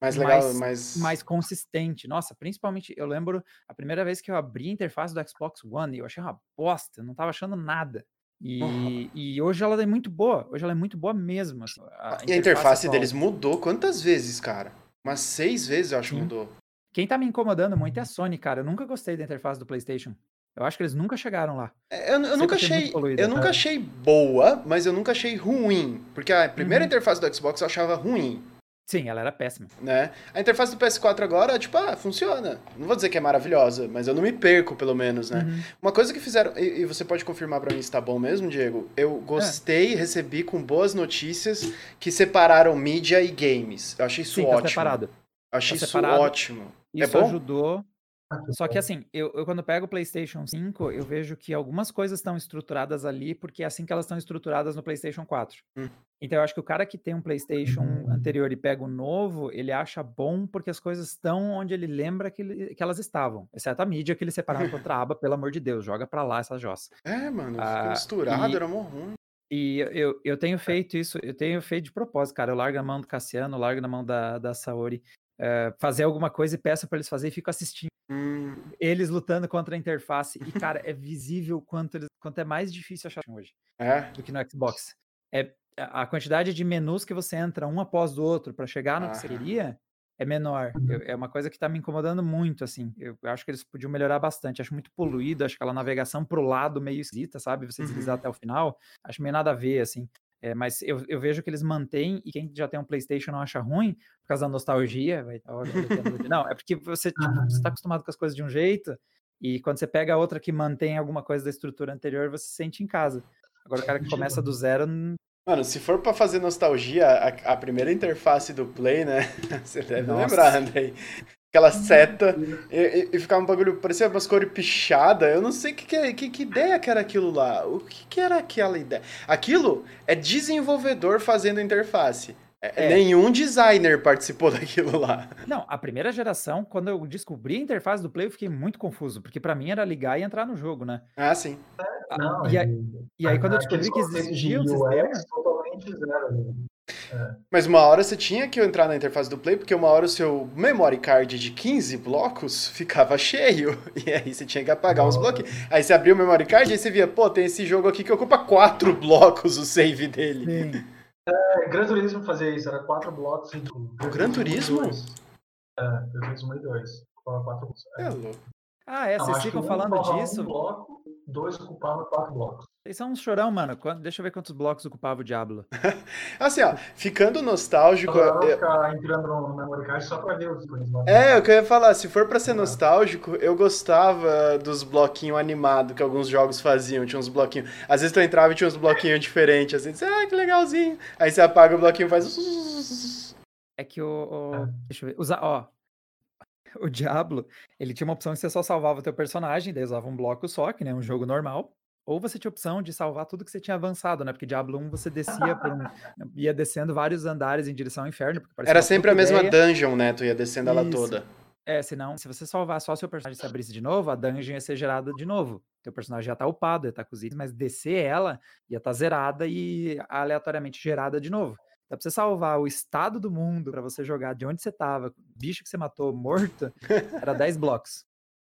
mais legal, mais, mais... mais consistente. Nossa, principalmente, eu lembro a primeira vez que eu abri a interface do Xbox One e eu achei uma bosta, não tava achando nada. E, uhum. e hoje ela é muito boa, hoje ela é muito boa mesmo. Assim, a e a interface deles mudou quantas vezes, cara? Umas seis vezes eu acho que mudou. Quem tá me incomodando muito é a Sony, cara. Eu nunca gostei da interface do PlayStation. Eu acho que eles nunca chegaram lá. É, eu, eu nunca achei, eu nunca achei boa, mas eu nunca achei ruim, porque a primeira uhum. interface do Xbox eu achava ruim. Sim, ela era péssima. Né? A interface do PS4 agora, tipo, ah, funciona. Não vou dizer que é maravilhosa, mas eu não me perco, pelo menos, né? Uhum. Uma coisa que fizeram, e, e, você pode confirmar para mim se tá bom mesmo, Diego, eu gostei, é. recebi com boas notícias que separaram mídia e games. Eu achei isso Sim, tá ótimo. Tá separado. Eu achei tá isso separado. ótimo. É isso é ajudou só que assim, eu, eu, quando pego o PlayStation 5, eu vejo que algumas coisas estão estruturadas ali porque é assim que elas estão estruturadas no PlayStation 4. Hum. Então eu acho que o cara que tem um PlayStation anterior e pega o novo, ele acha bom porque as coisas estão onde ele lembra que, ele, que elas estavam. Exceto a mídia que ele separava para outra aba, pelo amor de Deus, joga para lá essa jossa. É, mano, ah, misturado, e, era mó ruim. E eu, eu tenho feito isso, eu tenho feito de propósito, cara. Eu largo na mão do Cassiano, largo na mão da, da Saori. Uh, fazer alguma coisa e peço para eles fazer e fico assistindo Hum. Eles lutando contra a interface. E, cara, é visível quanto, eles, quanto é mais difícil achar hoje é? do que no Xbox. É, a quantidade de menus que você entra um após o outro para chegar no que você queria é menor. Eu, é uma coisa que tá me incomodando muito, assim. Eu, eu, acho que eles podiam melhorar bastante. Acho muito poluído, acho aquela navegação pro lado meio esquisita, sabe? Você deslizar uhum. até o final. Acho meio nada a ver, assim. É, mas eu, eu, vejo que eles mantêm, e quem já tem um PlayStation não acha ruim, por causa da nostalgia. Vai, não, é porque você tipo, está acostumado com as coisas de um jeito, e quando você pega a outra que mantém alguma coisa da estrutura anterior, você se sente em casa. Agora o cara que começa do zero. Mano, se for para fazer nostalgia, a, a, primeira interface do Play, né? Você deve Nossa. lembrar, Andrei aquela seta e, e, ficava um bagulho, parecia umas cores pichadas. Eu não sei que, que, que, que, ideia que era aquilo lá. O que, que era aquela ideia? Aquilo é desenvolvedor fazendo interface. É. Nenhum designer participou daquilo lá. Não, a primeira geração, quando eu descobri a interface do Play, eu fiquei muito confuso, porque para mim era ligar e entrar no jogo, né? Ah, sim. É, não, e, aí, e aí quando eu descobri que existia um sistema... totalmente zero. Né? É. Mas uma hora você tinha que entrar na interface do Play, porque uma hora o seu memory card de 15 blocos ficava cheio. E aí você tinha que apagar uns bloquinhos. Aí você abria o memory card e você via, pô, tem esse jogo aqui que ocupa 4 blocos o save dele. Sim. É, Gran Turismo fazia isso, era 4 blocos. O Gran Turismo? É, Gran Turismo e 2. Quatro blocos. É, é louco. Ah, é, vocês ficam falando disso. Um bloco, dois ocupavam quatro blocos. Vocês são um chorão, mano. Deixa eu ver quantos blocos ocupava o Diablo. assim, ó, ficando nostálgico. Eu vou ficar entrando no memory card só pra ver os ícones. É, eu queria falar, se for pra ser nostálgico, eu gostava dos bloquinhos animados que alguns jogos faziam. Tinha uns bloquinhos. Às vezes tu entrava e tinha uns bloquinhos diferentes. Assim, ah, que legalzinho. Aí você apaga o bloquinho e faz. É que o. o... É. Deixa eu ver. Usa, ó, o Diablo, ele tinha uma opção que você só salvava o teu personagem, daí usava um bloco só, que nem um jogo normal. Ou você tinha a opção de salvar tudo que você tinha avançado, né? Porque Diablo 1 você descia por um, ia descendo vários andares em direção ao inferno. Era sempre a mesma ideia. dungeon, né? Tu ia descendo Isso. ela toda. É, senão, se você salvar só seu personagem se abrisse de novo, a dungeon ia ser gerada de novo. Teu personagem já tá upado, ia estar tá itens, mas descer ela ia estar tá zerada e aleatoriamente gerada de novo. Dá pra você salvar o estado do mundo para você jogar de onde você tava, bicho que você matou morto, era 10 blocos.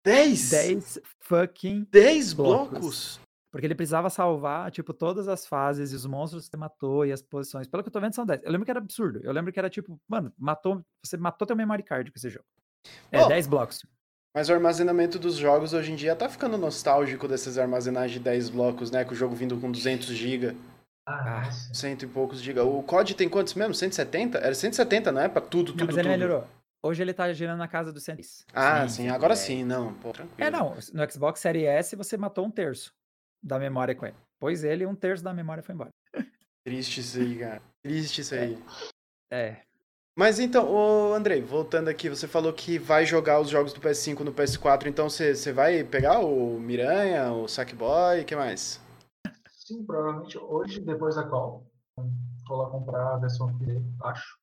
10? 10 fucking 10 blocos. blocos. Porque ele precisava salvar, tipo, todas as fases e os monstros que você matou e as posições. Pelo que eu tô vendo, são 10. Eu lembro que era absurdo. Eu lembro que era tipo, mano, matou, você matou teu memory card com esse jogo. É, oh, 10 blocos. Mas o armazenamento dos jogos hoje em dia tá ficando nostálgico desses armazenagens de 10 blocos, né? Com o jogo vindo com 200 GB. Ah, cento e poucos giga. O COD tem quantos mesmo? 170? Era 170, não é? Pra tudo, tudo, não, mas ele tudo. melhorou. Hoje ele tá girando na casa dos 100. Ah, sim, sim agora sim, não, pô, tranquilo. É, não, no Xbox Series S você matou um terço da memória com ele. Pois ele, um terço da memória foi embora. Triste isso aí, cara. Triste isso aí. É. é. Mas então, ô Andrei, voltando aqui, você falou que vai jogar os jogos do PS5 no PS4, então você, vai pegar o Miranha, o Sackboy, o que mais? Sim, provavelmente hoje, depois da call. Vou lá comprar a versão que acho.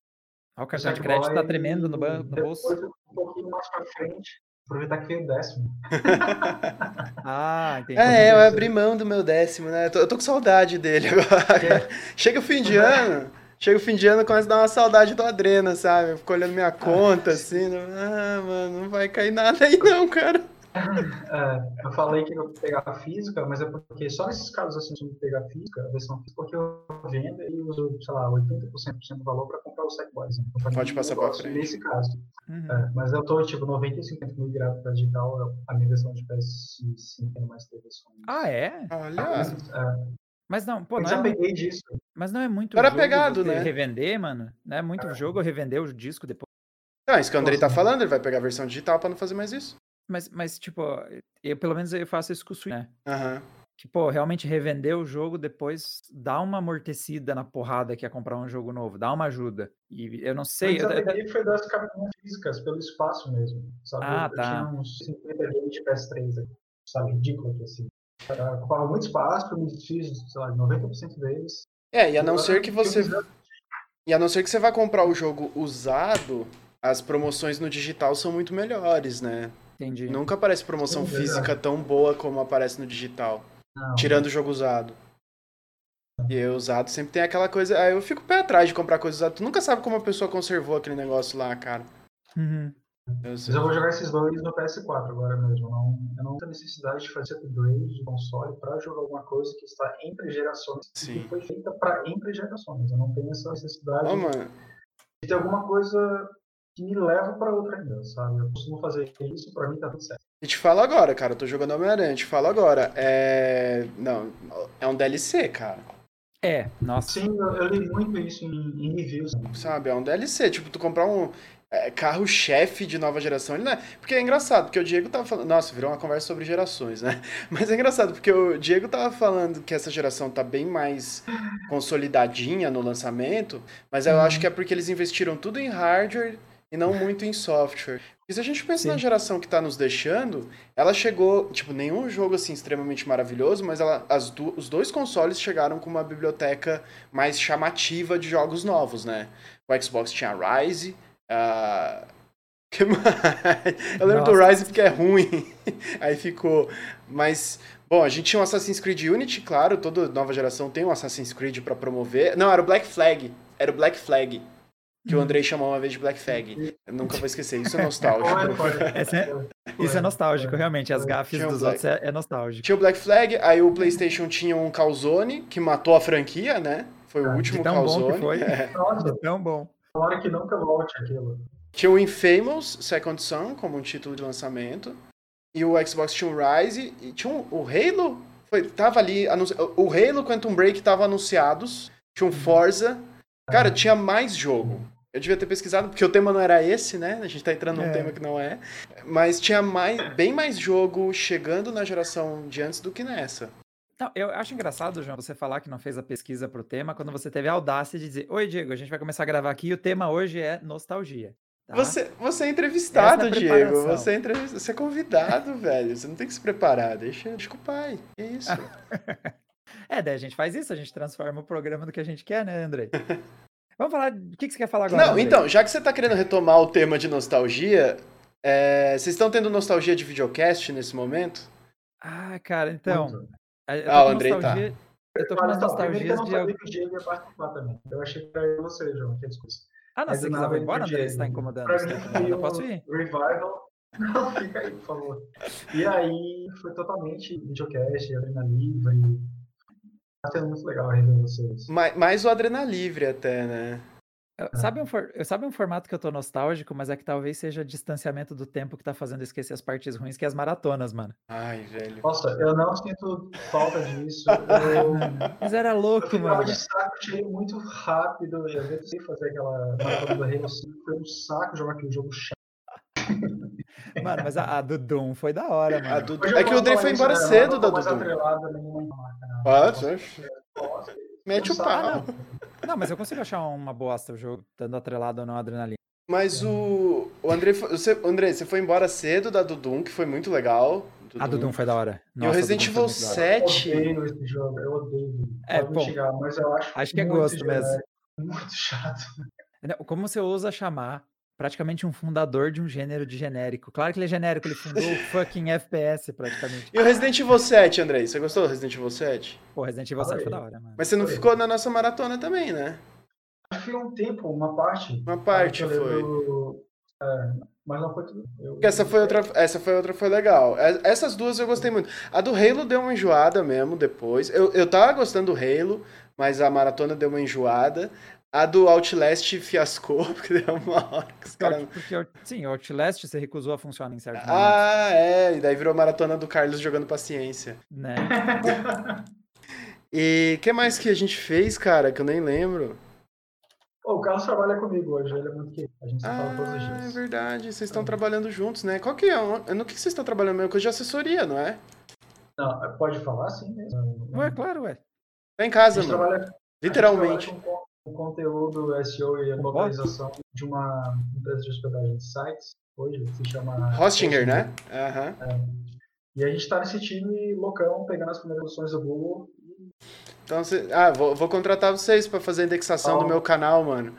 Ah, o cartão de crédito tá tremendo no, no bolso. Depois, um pouquinho mais pra frente, aproveitar que veio o décimo. ah, entendi. É, eu abri mão do meu décimo, né? Eu tô, eu tô com saudade dele agora. É. Chega o fim de ano. Chega o fim de ano, começa a dar uma saudade do Adrena, sabe? Eu fico olhando minha conta, assim. Ah, mano, não vai cair nada aí não, cara. É, eu falei que eu vou pegar a física, mas é porque só nesses casos assim, eu pegar a física, a versão física, porque eu vendo e uso, sei lá, 80% do valor para comprar o Sackboys. Então, Pode passar para frente. Nesse caso. Uhum. É, mas eu tô, tipo, 95% migrado para digital, a minha versão de PS5 tem mais ter versões. Ah, é? Olha! É, mas não, pô, eu não já é peguei muito, disso. Mas não é muito Era pegado, né? revender, mano. Não é muito é. jogo revender o disco depois. Não, isso que o Andrei tá falando, ele vai pegar a versão digital para não fazer mais isso. Mas, mas tipo, eu, pelo menos eu faço isso com o Switch, né? Aham. Que, pô, realmente revender o jogo depois dá uma amortecida na porrada que é comprar um jogo novo, dá uma ajuda. E eu não sei. Mas eu, eu... foi das cabines físicas, pelo espaço mesmo. Sabe? Ah, eu, tá. tinha uns 50 games de PS3 sabe? Ridículo, assim. Ocupava muito espaço, eu me fiz, sei lá, 90% deles. É, e a não ser que você. E a não ser que você vá comprar o jogo usado, as promoções no digital são muito melhores, né? Entendi. Nunca aparece promoção Sim, física tão boa como aparece no digital. Não. Tirando o jogo usado. E usado sempre tem aquela coisa. Aí eu fico pé atrás de comprar coisa usada. Tu nunca sabe como a pessoa conservou aquele negócio lá, cara. Uhum. Eu Mas eu vou jogar esses dois no PS4 agora mesmo. Não, eu não tenho necessidade de fazer upgrade de console para jogar alguma coisa que está entre gerações. Sim. Que foi feita para entre gerações. Eu não tenho essa necessidade oh, de ter alguma coisa que me leva para outra ainda, sabe? Eu costumo fazer isso, para mim tá tudo certo. E te falo agora, cara, eu tô jogando Homem-Aranha, te falo agora, é... Não, é um DLC, cara. É, nossa. Sim, eu, eu li muito isso em, em reviews. Sabe, é um DLC, tipo, tu comprar um é, carro-chefe de nova geração, ele não é... Porque é engraçado, porque o Diego tava falando... Nossa, virou uma conversa sobre gerações, né? Mas é engraçado, porque o Diego tava falando que essa geração tá bem mais consolidadinha no lançamento, mas eu uhum. acho que é porque eles investiram tudo em hardware e não muito em software. E se a gente pensa Sim. na geração que está nos deixando, ela chegou, tipo, nenhum jogo assim extremamente maravilhoso, mas ela, as do, os dois consoles chegaram com uma biblioteca mais chamativa de jogos novos, né? O Xbox tinha Rise, uh, que mais? Eu lembro Nossa. do Rise porque é ruim. Aí ficou. Mas, bom, a gente tinha um Assassin's Creed Unity, claro, toda nova geração tem um Assassin's Creed para promover. Não, era o Black Flag. Era o Black Flag. Que o Andrei chamou uma vez de Black Flag. Eu nunca vou esquecer, isso é nostálgico. é, isso é nostálgico, realmente. As gafes dos Black... outros é, é, nostálgico. Tinha o Black Flag, aí o PlayStation tinha um Calzone, que matou a franquia, né? Foi o ah, último tão Calzone. Bom que foi. É. Nossa, tão bom. Tomara que nunca volte aquilo. Tinha o Infamous Second Son como um título de lançamento. E o Xbox tinha o Rise. E tinha um, o Halo. Foi, tava ali. O Halo Quantum Break tava anunciados. Tinha um uhum. Forza. Cara, tinha mais jogo. Eu devia ter pesquisado, porque o tema não era esse, né? A gente tá entrando num é. tema que não é. Mas tinha mais, bem mais jogo chegando na geração de antes do que nessa. Não, eu acho engraçado, João, você falar que não fez a pesquisa pro tema quando você teve a audácia de dizer: Oi, Diego, a gente vai começar a gravar aqui e o tema hoje é nostalgia. Tá? Você, você é entrevistado, é Diego. Você é, entrevist... você é convidado, velho. Você não tem que se preparar. Deixa, deixa o pai. É isso. é, daí a gente faz isso, a gente transforma o programa do que a gente quer, né, André? Vamos falar. O que, que você quer falar agora? Não, então, já que você está querendo retomar o tema de nostalgia, é... vocês estão tendo nostalgia de videocast nesse momento? Ah, cara, então. Ah, o Andrei tá. nostalgia... tá. Eu tô com umas nostalgias de. Eu que o Diego ia participar também. Eu achei que era você, João, que é Ah, não, você quiser ir embora, André, você tá incomodando. Eu posso ir. Revival. Não, fica aí, por favor. E aí foi totalmente videocast, adrenalina, Tá sendo muito legal rever vocês. Mais, mais o Adrenalivre até, né? Sabe um, for... sabe um formato que eu tô nostálgico, mas é que talvez seja distanciamento do tempo que tá fazendo esquecer as partes ruins, que é as maratonas, mano. Ai, velho. Nossa, eu não sinto falta disso. Eu... mas era louco, eu mano. Eu de saco cheio muito rápido. Eu tentei fazer aquela maratona do Halo 5. Foi um saco jogar aquele jogo chato. Mano, mas a, a do Doom foi da hora, mano. É que o Dre foi embora cedo da do Doom. Pode, Mete o pau. Não, mas eu consigo achar uma bosta o jogo, dando atrelado ou não adrenalina. Mas o, o André, você, André, você foi embora cedo da Dudum, que foi muito legal. A Dudum foi da hora. Nossa, e o Resident Evil 7. Eu odeio esse jogo, eu odeio. É, bom, chegar, mas eu acho, acho que é gosto mesmo. É muito chato. Como você ousa chamar praticamente um fundador de um gênero de genérico. Claro que ele é genérico, ele fundou o fucking FPS praticamente. E o Resident Evil 7, Andrei? Você gostou do Resident Evil 7? Pô, Resident Evil 7 foi da hora, mano. Mas você não ficou na nossa maratona também, né? Acho que foi um tempo, uma parte. Uma parte foi. Lembro... É, mas não foi tudo. Eu... Essa foi outra, essa foi outra, foi legal. É, essas duas eu gostei muito. A do Halo deu uma enjoada mesmo depois. Eu, eu tava gostando do Halo, mas a maratona deu uma enjoada. A do Outlast fiascou, porque deu uma hora que os caras. Porque, sim, o Outlast você recusou a funcionar em certo momento. Ah, é. E daí virou maratona do Carlos jogando paciência. Né? e o que mais que a gente fez, cara, que eu nem lembro? Oh, o Carlos trabalha comigo hoje, ele é muito querido. A gente se ah, fala todos os ah, dias. É verdade, vocês estão é. trabalhando juntos, né? Qual que é? No que vocês estão trabalhando mesmo? Coisa de assessoria, não é? Não, pode falar sim mesmo. Ué, claro, ué. Tá em casa, mano. Trabalha, Literalmente o conteúdo SEO e a localização de uma empresa de hospedagem de sites, hoje se chama... Hostinger, né? Uhum. É. E a gente está nesse time loucão, pegando as primeiras opções do Google. Então, cê... ah, vou, vou contratar vocês para fazer a indexação do meu canal, mano.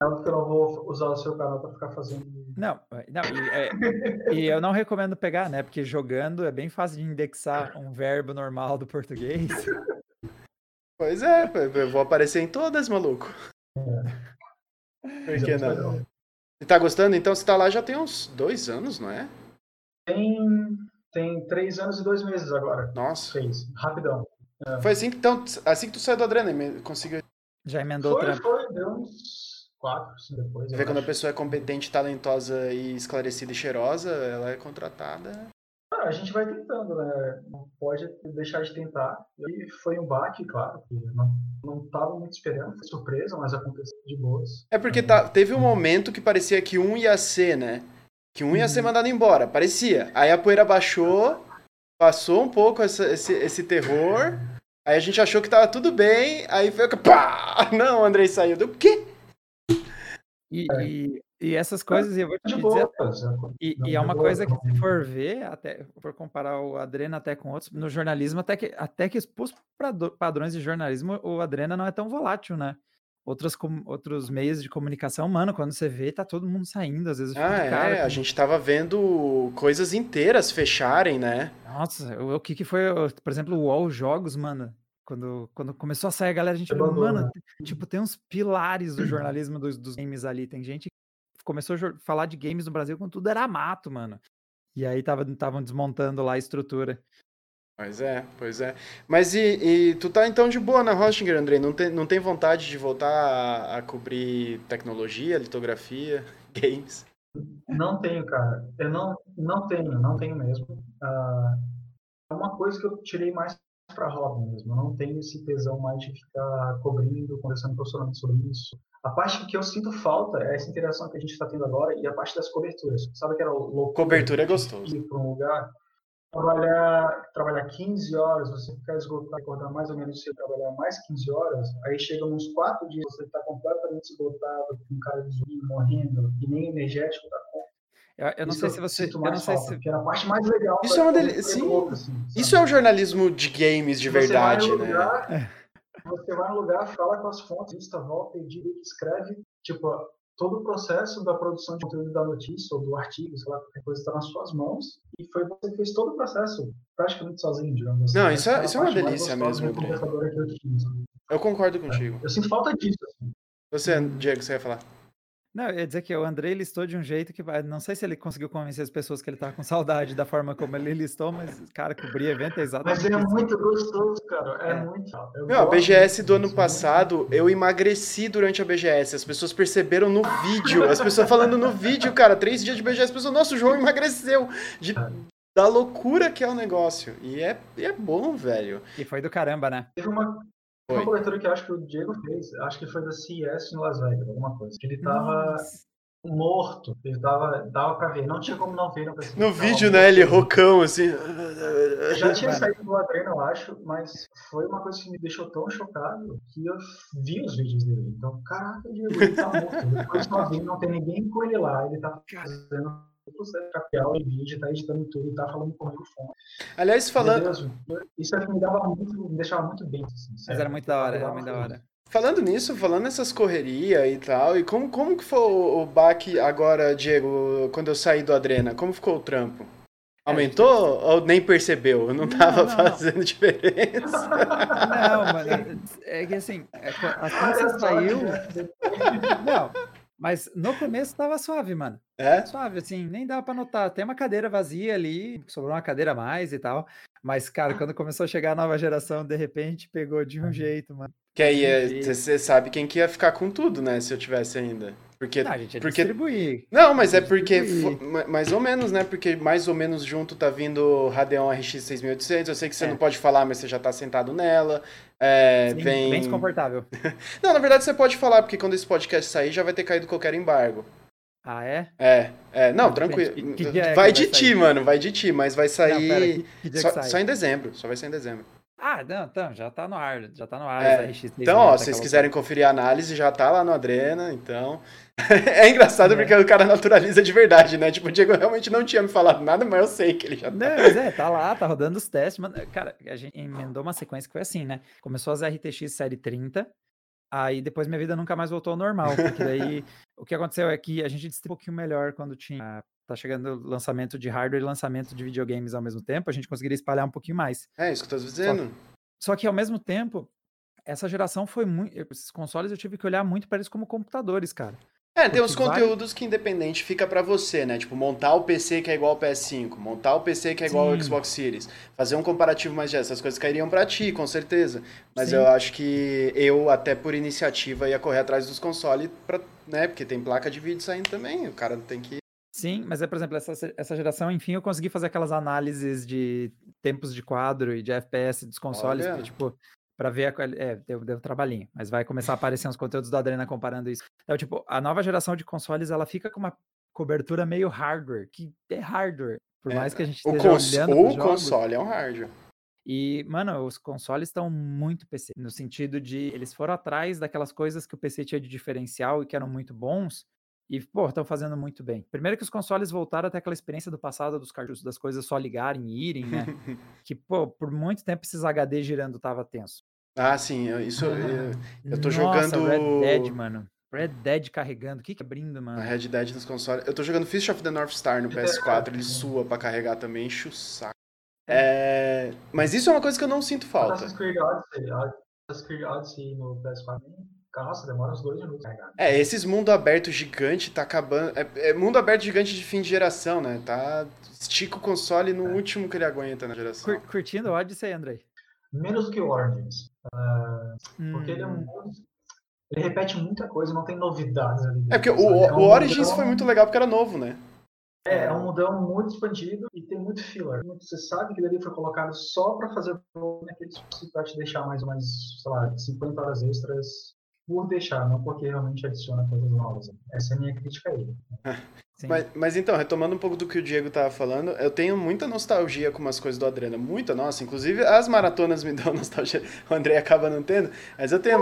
Não, porque eu não vou usar o seu canal para ficar fazendo. Não, não e, é, e, eu não recomendo pegar, né? Porque jogando é bem fácil de indexar um verbo normal do português. Pois é, eu vou aparecer em todas, maluco. Por que não? Você tá gostando? Então você tá lá já tem uns dois anos, não é? Tem, tem três anos e dois meses agora. Nossa. Fez, rapidão. É. Foi assim que, então, assim que tu saiu do Adrena, conseguiu. Já emendou foi, outra. Foi, deu uns quatro, assim, depois. Você vê quando a pessoa é competente, talentosa e esclarecida e cheirosa, ela é contratada a gente vai tentando, né? Não pode deixar de tentar. E foi um baque, claro, que não, não tava muito esperando, foi surpresa, mas aconteceu de boas. É porque tá, teve um momento que parecia que um ia ser, né? Que um ia ser uhum. mandado embora, parecia. Aí a poeira baixou, passou um pouco essa, esse, esse terror, aí a gente achou que tava tudo bem, aí foi pá! Não, o Andrei saiu. Do quê? E, e, E essas coisas, eu vou te dizer, e, e é uma coisa que se for ver, até for comparar o Adrena até com outros, no jornalismo, até que, até que expus padrões de jornalismo, o Adrena não é tão volátil, né? Outros, outros meios de comunicação, mano, quando você vê, tá todo mundo saindo, às vezes. Ah, é, a gente tava vendo coisas inteiras fecharem, né? Nossa, o, o que que foi, por exemplo, o UOL Jogos, mano, quando, quando começou a sair a galera, a gente falou, mano, né? tipo, tem uns pilares do jornalismo dos, dos games ali. Tem gente começou a falar de games no Brasil quando tudo era mato, mano. E aí estavam desmontando lá a estrutura. Pois é, pois é. Mas e, e, tu tá então de boa na Hostinger, Andrei? Não tem, não tem vontade de voltar a, a cobrir tecnologia, litografia, games? Não tenho, cara. Eu não, não tenho, não tenho mesmo. Uh, é uma coisa que eu tirei mais para hobby mesmo. Eu não tenho esse tesão mais de ficar cobrindo, conversando profissionalmente sobre isso. A parte que eu sinto falta é essa interação que a gente está tendo agora e a parte das coberturas. Sabe que era louco? Cobertura é gostoso. Ir para um lugar, trabalhar, trabalhar 15 horas, você ficar esgotado, acordar mais ou menos, você trabalhar mais 15 horas, aí chega uns 4 dias, você está completamente esgotado, com um cara de zumbi morrendo, e nem energético tá com. Eu, eu não sei se você. Eu não sei se... Que era a parte mais legal. Isso é uma delícia. Sim. assim, Isso é o jornalismo de games de verdade, né? Lugar, você vai no lugar, fala com as fontes, lista, volta, edita, escreve, tipo, todo o processo da produção de conteúdo da notícia ou do artigo, sei lá, qualquer coisa está nas suas mãos e foi você que fez todo o processo praticamente sozinho, digamos assim. Não, isso é, isso é uma delícia mesmo, André. Eu, eu concordo contigo. Eu sinto falta disso. Assim. Você, Diego, você ia falar? Não, eu ia dizer que o Andrei listou de um jeito que não sei se ele conseguiu convencer as pessoas que ele tava com saudade da forma como ele listou, mas, cara, cobrir evento é exatamente. Mas é muito gostoso, cara. É, é. muito. Meu, a BGS do ano passado, eu emagreci durante a BGS. As pessoas perceberam no vídeo. As pessoas falando no vídeo, cara, três dias de BGS, as pessoas, nossa, o João emagreceu. De, da loucura que é o negócio. E é, e é bom, velho. E foi do caramba, né? Teve uma, foi. Uma cobertura que eu acho que o Diego fez, acho que foi da CES em Las Vegas, alguma coisa. Que ele tava Nossa. morto, ele tava, dava pra ver, não tinha como não ver. Não no vídeo, né, ele rocão, assim. Já tinha saído do Adreno, eu acho, mas foi uma coisa que me deixou tão chocado que eu vi os vídeos dele. Então, caraca, Diego, ele tá morto. Depois sozinho, não tem ninguém com ele lá, ele tá fazendo processo capial em vídeo, tá editando tudo, tá falando com o microfone. Aliás, falando. isso aqui me dava muito, me deixava muito bem. Assim, Mas era muito da hora, era muito da hora. Falando nisso, falando nessas correrias e tal, e como, como que foi o, o baque agora, Diego, quando eu saí do Adrena? Como ficou o trampo? É, Aumentou é, ou nem percebeu? Não tava não, não, fazendo não. diferença? Não, mas é, é que assim, é, assim você saiu. Não, mas no começo tava suave, mano. É? Suave, assim, nem dava pra notar. Tem uma cadeira vazia ali, sobrou uma cadeira a mais e tal. Mas, cara, quando começou a chegar a nova geração, de repente pegou de um jeito, mano. Que aí você é, sabe quem que ia ficar com tudo, né? Se eu tivesse ainda. Porque, não, a gente ia porque... distribuir. Não, mas é porque, mais ou menos, né? Porque mais ou menos junto tá vindo Radeon RX 6800. Eu sei que você é. não pode falar, mas você já tá sentado nela. É, Sim, vem... Bem desconfortável. não, na verdade você pode falar, porque quando esse podcast sair já vai ter caído qualquer embargo. Ah, é? É, é. Não, tranquilo. É vai de ti, mano, vai de ti, mas vai sair. Não, pera, que, que só, sai? só em dezembro. Só vai sair em dezembro. Ah, não, então, já tá no ar, já tá no ar. É, então, ó, se vocês quiserem conferir a análise, já tá lá no Adrena, então. é engraçado é. porque o cara naturaliza de verdade, né? Tipo, o Diego realmente não tinha me falado nada, mas eu sei que ele já tá. Não, mas é, tá lá, tá rodando os testes. Mano, cara, a gente emendou uma sequência que foi assim, né? Começou as RTX série 30, aí depois minha vida nunca mais voltou ao normal, porque daí o que aconteceu é que a gente disse um pouquinho melhor quando tinha tá chegando lançamento de hardware e lançamento de videogames ao mesmo tempo, a gente conseguiria espalhar um pouquinho mais. É, isso que eu tô dizendo. Só só que ao mesmo tempo, essa geração foi muito. Esses consoles eu tive que olhar muito para eles como computadores, cara. É, tem uns conteúdos vai... que independente fica para você, né? Tipo, montar o PC que é igual ao PS5, montar o PC que é igual Sim. ao Xbox Series, fazer um comparativo mais direto, essas coisas cairiam para ti, com certeza. Mas Sim. eu acho que eu, até por iniciativa, ia correr atrás dos consoles, pra, né? Porque tem placa de vídeo saindo também, o cara tem que Sim, mas é, por exemplo, essa, essa geração, enfim, eu consegui fazer aquelas análises de tempos de quadro e de FPS dos consoles, porque, tipo, para ver a É, deu, deu trabalhinho, mas vai começar a aparecer uns conteúdos do Adrena comparando isso. Então, tipo, a nova geração de consoles, ela fica com uma cobertura meio hardware, que é hardware, por é, mais que a gente esteja cons olhando O console é um hardware. E, mano, os consoles estão muito PC, no sentido de eles foram atrás daquelas coisas que o PC tinha de diferencial e que eram muito bons, E, pô, estão fazendo muito bem. Primeiro que os consoles voltaram até aquela experiência do passado dos cartuchos, das coisas só ligarem e irem, né? que, pô, por muito tempo esses HD girando tava tenso. Ah, sim, isso eu, eu tô Nossa, jogando. Red Dead, mano. Red Dead carregando, o que que abrindo, mano? A Red Dead nos consoles. Eu tô jogando Fist of the North Star no PS4, ele sua pra carregar também, enche o saco. É... Mas isso é uma coisa que eu não sinto falta. Assassin's Creed Odyssey, Assassin's Creed Odyssey no PS4 nossa, demora uns dois minutos carregar. É, esses mundo aberto gigante tá acabando. É, é, mundo aberto gigante de fim de geração, né? Tá. Estica o console no é. último que ele aguenta na geração. Cur curtindo o Odyssey, Andrei? Menos do que o Origins. Uh, hum. Porque ele é um. Ele repete muita coisa, não tem novidades ali. É porque o, o, é um o Origins foi muito legal porque era novo, né? É, é um mundão muito expandido e tem muito filler. Você sabe que ele foi colocado só para fazer naquele para te deixar mais ou menos, sei lá, 50 horas extras por deixar, não porque realmente adiciona coisas novas. Essa é a minha crítica aí. Mas, mas, então, retomando um pouco do que o Diego estava falando, eu tenho muita nostalgia com umas coisas do Adrena, muita, nossa, inclusive as maratonas me dão nostalgia, o André acaba não tendo, mas eu tenho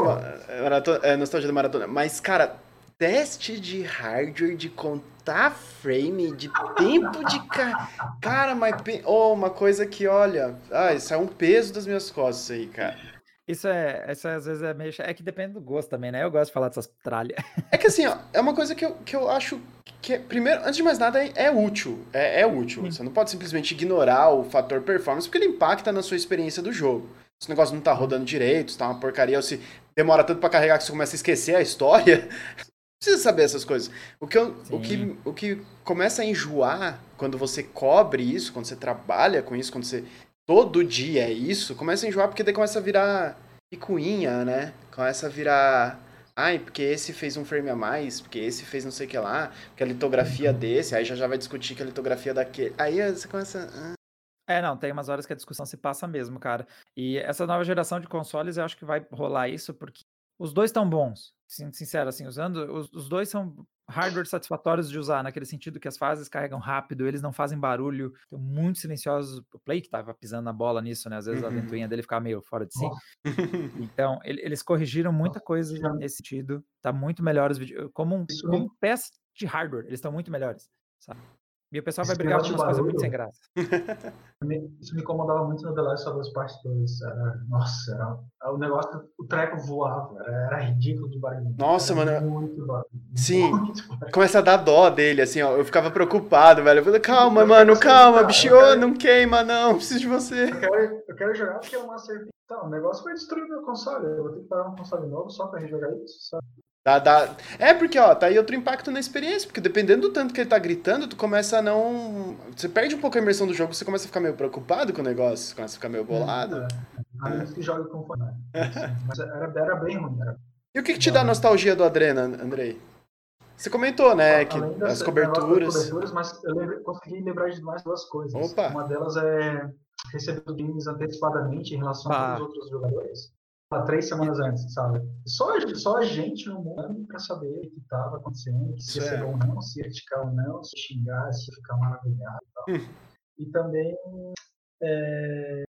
maratona, é, nostalgia da maratona. Mas, cara, teste de hardware, de contar frame, de tempo de... Ca... Cara, mas... Oh, uma coisa que, olha, ah, isso é um peso das minhas costas aí, cara. Isso é, isso às vezes é meio. É que depende do gosto também, né? Eu gosto de falar dessas tralhas. É que assim, ó, é uma coisa que eu, que eu acho que, é, primeiro, antes de mais nada, é, é útil. É, é útil. Sim. Você não pode simplesmente ignorar o fator performance, porque ele impacta na sua experiência do jogo. Se o negócio não tá rodando direito, se tá uma porcaria, ou se demora tanto para carregar que você começa a esquecer a história. precisa saber essas coisas. O que, eu, o, que, o que começa a enjoar quando você cobre isso, quando você trabalha com isso, quando você todo dia é isso, começa a enjoar porque daí começa a virar picuinha, né? Começa a virar. Ai, porque esse fez um frame a mais, porque esse fez não sei o que lá, porque a litografia desse, aí já já vai discutir que a litografia daquele. Aí você começa. Ah. É, não, tem umas horas que a discussão se passa mesmo, cara. E essa nova geração de consoles, eu acho que vai rolar isso, porque os dois estão bons, sincero, assim, usando. Os, os dois são hardware satisfatórios de usar, naquele sentido que as fases carregam rápido, eles não fazem barulho, estão muito silenciosos. O Play que tava pisando na bola nisso, né? Às vezes uhum. a ventoinha dele ficava meio fora de si. então, ele, eles corrigiram muita coisa nesse sentido. Tá muito melhor os vídeos. Como, um, como peça de hardware, eles estão muito melhores, sabe? E o pessoal vai brigar com umas coisas muito sem graça. Isso me incomodava muito no The Last of Us Part 2. Era, nossa, era, o negócio, o treco voava. Era, era ridículo de barulho. Nossa, era mano. Muito barulho. Sim. Muito barulho. Começa a dar dó dele, assim, ó. Eu ficava preocupado, velho. Eu falei, calma, eu mano, calma, bicho. Quero... Não queima, não. Preciso de você. Eu quero, eu quero jogar porque é uma serpente. Tá, o negócio vai destruir meu console. Eu vou ter que pagar um console novo só pra rejogar isso, sabe? Dá, dá... É porque, ó, tá aí outro impacto na experiência, porque dependendo do tanto que ele tá gritando, tu começa a não. Você perde um pouco a imersão do jogo, você começa a ficar meio preocupado com o negócio, você começa a ficar meio bolado. É, a menos que joga com fone. Mas era, era bem ruim. Era... E o que, que te dá nostalgia do Adrena, Andrei? Você comentou, né, que as coberturas. coberturas. Mas eu consegui lembrar de mais duas coisas. Opa. Uma delas é receber games antecipadamente em relação ah. a todos os outros jogadores três semanas antes, sabe? Só, só a gente no mundo para saber o que estava acontecendo, se ia ser bom ou não, se ia ou não, se xingar, se ficar maravilhado e tal. Hum. E também é,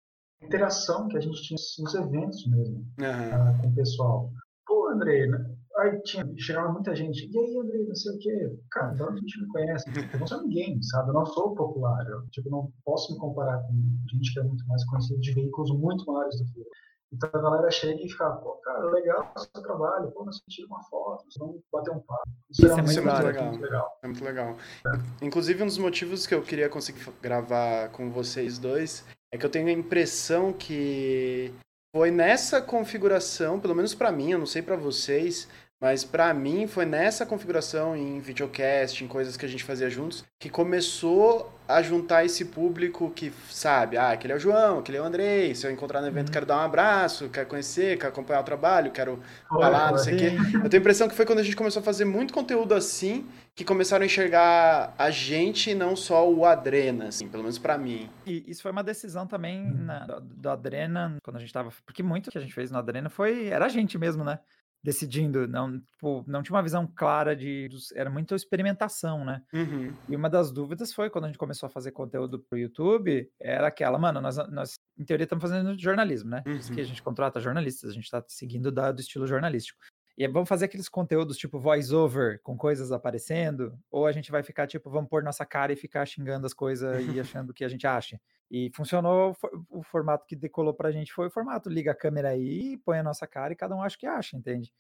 a interação que a gente tinha nos eventos mesmo, uhum. com o pessoal. Pô, André, né? aí tinha, chegava muita gente, e aí, André, não sei o quê. Cara, então a gente me conhece. Eu não sou ninguém, sabe? Eu não sou popular. Eu tipo, não posso me comparar com gente que é muito mais conhecida de veículos muito maiores do que eu. Então a galera chega e fica, pô, cara, legal o seu trabalho, pô, nós tira uma foto, vamos bater um papo. Isso, Isso é, muito, legal. legal. muito, legal. É muito legal. É. Inclusive, um dos motivos que eu queria conseguir gravar com vocês dois é que eu tenho a impressão que foi nessa configuração, pelo menos para mim, eu não sei para vocês, mas para mim foi nessa configuração em videocast, em coisas que a gente fazia juntos, que começou a juntar esse público que sabe, ah, aquele é o João, aquele é o Andrei, se eu encontrar no evento uhum. quero dar um abraço, quero conhecer, quero acompanhar o trabalho, quero falar, não sei o quê. Eu tenho a impressão que foi quando a gente começou a fazer muito conteúdo assim, que começaram a enxergar a gente e não só o Adrena, assim, pelo menos para mim. E isso foi uma decisão também na, do, do Adrena, quando a gente tava, porque muito que a gente fez no Adrena foi, era a gente mesmo, né? Decidindo, não, tipo, não tinha uma visão clara de. Era muita experimentação, né? Uhum. E uma das dúvidas foi quando a gente começou a fazer conteúdo pro YouTube, era aquela, mano, nós, nós em teoria estamos fazendo jornalismo, né? Uhum. Isso que a gente contrata jornalistas, a gente tá seguindo da, do estilo jornalístico. E vamos fazer aqueles conteúdos tipo voice-over, com coisas aparecendo, ou a gente vai ficar tipo, vamos pôr nossa cara e ficar xingando as coisas e achando que a gente acha. E funcionou, o formato que decolou pra gente foi o formato, liga a câmera aí, põe a nossa cara e cada um acha que acha, entende?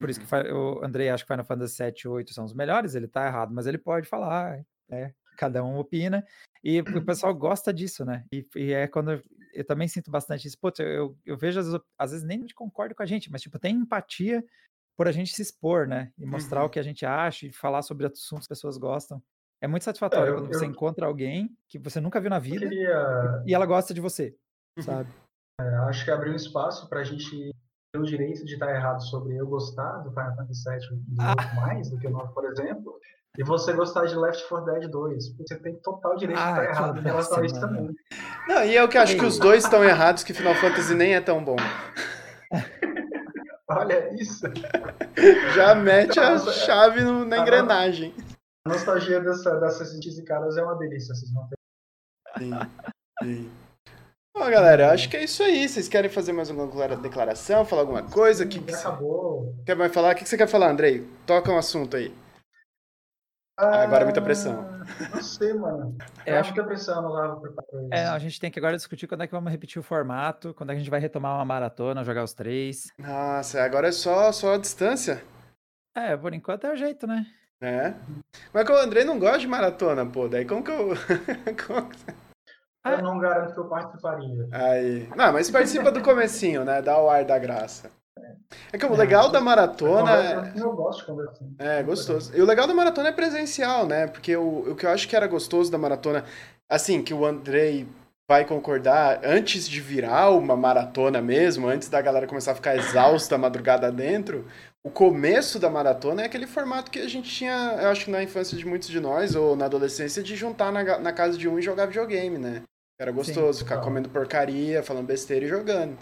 Por isso que uhum. o Andrei acha que Final Fantasy 7 e 8 são os melhores, ele tá errado, mas ele pode falar, é, cada um opina, e o pessoal gosta disso, né? E, e é quando eu, eu, também sinto bastante isso. Putz, eu, eu vejo, às vezes, às vezes nem concordo com a gente, mas, tipo, tem empatia por a gente se expor, né? E mostrar uhum. o que a gente acha e falar sobre assuntos que as pessoas gostam. É muito satisfatório é, eu, quando você encontra alguém que você nunca viu na vida queria... e ela gosta de você, uhum. sabe? É, acho que abriu um espaço para a gente ter o direito de estar errado sobre eu gostar do Final Fantasy VII ah. mais do que o 9, por exemplo, e você gostar de Left 4 Dead 2. Você tem total direito ah, de estar errado em relação a isso também. Não, e eu que acho que os dois estão errados, que Final Fantasy nem é tão bom. Olha isso. Já mete a chave no, na engrenagem. A nostalgia dessa, dessas e caras é uma delícia, vocês vão ter. Sim, sim. Bom, galera, acho que é isso aí. Vocês querem fazer mais alguma declaração, falar alguma coisa? Sim, que, que acabou. Quer mais falar? O que você quer falar, Andrei? Toca um assunto aí. Ah, agora é muita pressão. Não sei, mano. É, acho que a pressão não dava pra isso. É, a gente tem que agora discutir quando é que vamos repetir o formato, quando é que a gente vai retomar uma maratona, jogar os três. Nossa, agora é só, só a distância. É, por enquanto é o jeito, né? É. Mas que o André não gosta de maratona, pô. Daí como que eu. como... Eu não garanto que eu participaria. Aí. Não, mas participa do comecinho, né? Dá o ar da graça. É que o legal da maratona. É eu gosto de conversar. É, gostoso. E o legal da maratona é presencial, né? Porque o, o que eu acho que era gostoso da maratona, assim, que o Andrei vai concordar, antes de virar uma maratona mesmo, antes da galera começar a ficar exausta a madrugada dentro, o começo da maratona é aquele formato que a gente tinha, eu acho que na infância de muitos de nós, ou na adolescência, de juntar na, na casa de um e jogar videogame, né? Era gostoso, Sim, ficar comendo porcaria, falando besteira e jogando.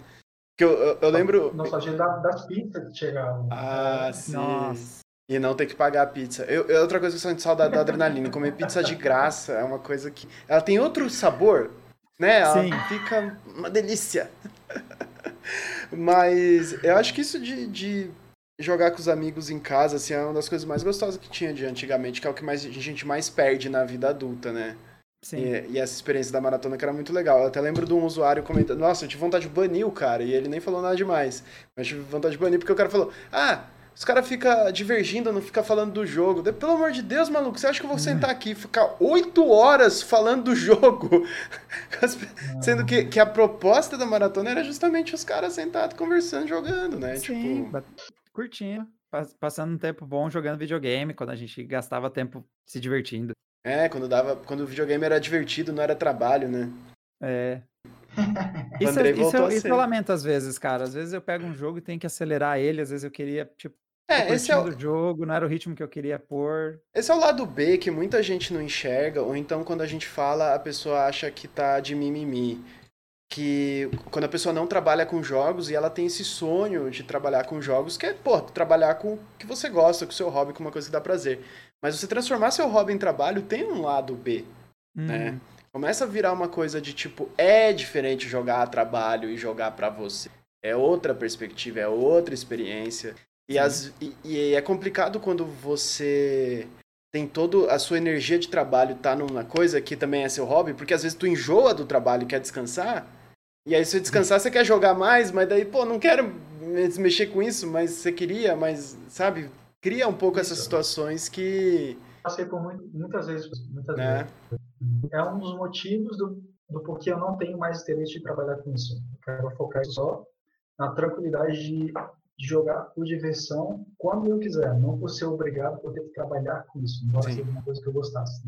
Que eu, eu, eu lembro. Nostalgia das pizzas que chegavam. Ah, sim. Nossa. E não ter que pagar a pizza. Eu, eu, outra coisa que eu sinto saudade da adrenalina. Comer pizza de graça é uma coisa que. Ela tem outro sabor, né? Ela sim. fica uma delícia. Mas eu acho que isso de, de jogar com os amigos em casa, assim, é uma das coisas mais gostosas que tinha de antigamente, que é o que mais, a gente mais perde na vida adulta, né? Sim. E, e, essa experiência da maratona que era muito legal. Eu até lembro de um usuário comentando, nossa, eu tive vontade de banir o cara, e ele nem falou nada demais. Mas eu tive vontade de banir porque o cara falou, ah, os caras ficam divergindo, não fica falando do jogo. Pelo amor de Deus, maluco, você acha que eu vou sentar aqui e ficar oito horas falando do jogo? Sendo que, que a proposta da maratona era justamente os caras sentados conversando, jogando, né? Sim, tipo... curtinho. Passando um tempo bom jogando videogame, quando a gente gastava tempo se divertindo. É, quando dava, quando o videogame era divertido, não era trabalho, né? É. isso, é, isso, eu, isso eu lamento às vezes, cara. Às vezes eu pego um jogo e tenho que acelerar ele, às vezes eu queria, tipo, é, esse é o jogo, não era o ritmo que eu queria pôr. Esse é o lado B que muita gente não enxerga, ou então quando a gente fala, a pessoa acha que tá de mimimi. Que quando a pessoa não trabalha com jogos e ela tem esse sonho de trabalhar com jogos, que é, pô, trabalhar com o que você gosta, com o seu hobby, com uma coisa que dá prazer. Mas você transformar seu hobby em trabalho tem um lado B, hum. né? Começa a virar uma coisa de tipo, é diferente jogar a trabalho e jogar para você. É outra perspectiva, é outra experiência. E, as, e, e, é complicado quando você tem toda a sua energia de trabalho tá numa coisa que também é seu hobby, porque às vezes tu enjoa do trabalho e quer descansar. E aí, se você descansar, você quer jogar mais, mas daí, pô, não quero mexer com isso, mas você queria, mas, sabe? cria um pouco essas situações que. Passei por muitas vezes, muitas é. vezes. É um dos motivos do, do porquê eu não tenho mais interesse de trabalhar com isso. Eu quero focar só na tranquilidade de, de jogar por diversão quando eu quiser, não por ser obrigado por ter que trabalhar com isso. Não ser uma coisa que eu gostasse.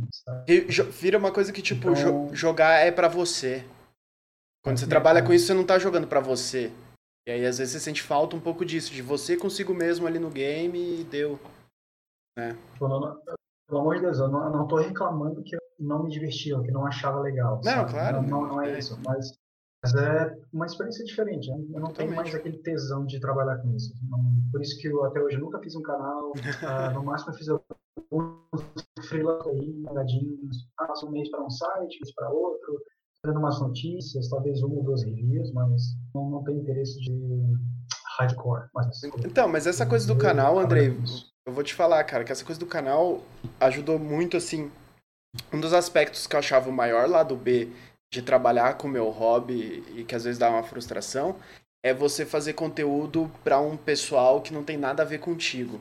E vira uma coisa que, tipo, então... jogar é para você. Quando você trabalha com isso, você não tá jogando para você. E aí, às vezes, você sente falta um pouco disso, de você consigo mesmo ali no game e deu. Né? Pelo amor de Deus, eu não, eu não tô reclamando que eu não me divertia, que não achava legal. Não, sabe? claro. Não, não, não é, é, isso, mas, mas, é uma experiência diferente. Né? Eu não tenho mais aquele tesão de trabalhar com isso. Não, por isso que eu até hoje nunca fiz um canal. uh, no máximo eu fiz um freelance aí. Passo um mês para um site, mês para outro dando umas notícias, talvez uma ou duas reviews, mas não, não tem interesse de hardcore. Mas... Então, mas essa coisa do canal, Andrei, eu vou te falar, cara, que essa coisa do canal ajudou muito, assim. Um dos aspectos que eu achava o maior lado B de trabalhar com o meu hobby e que às vezes dá uma frustração é você fazer conteúdo para um pessoal que não tem nada a ver contigo.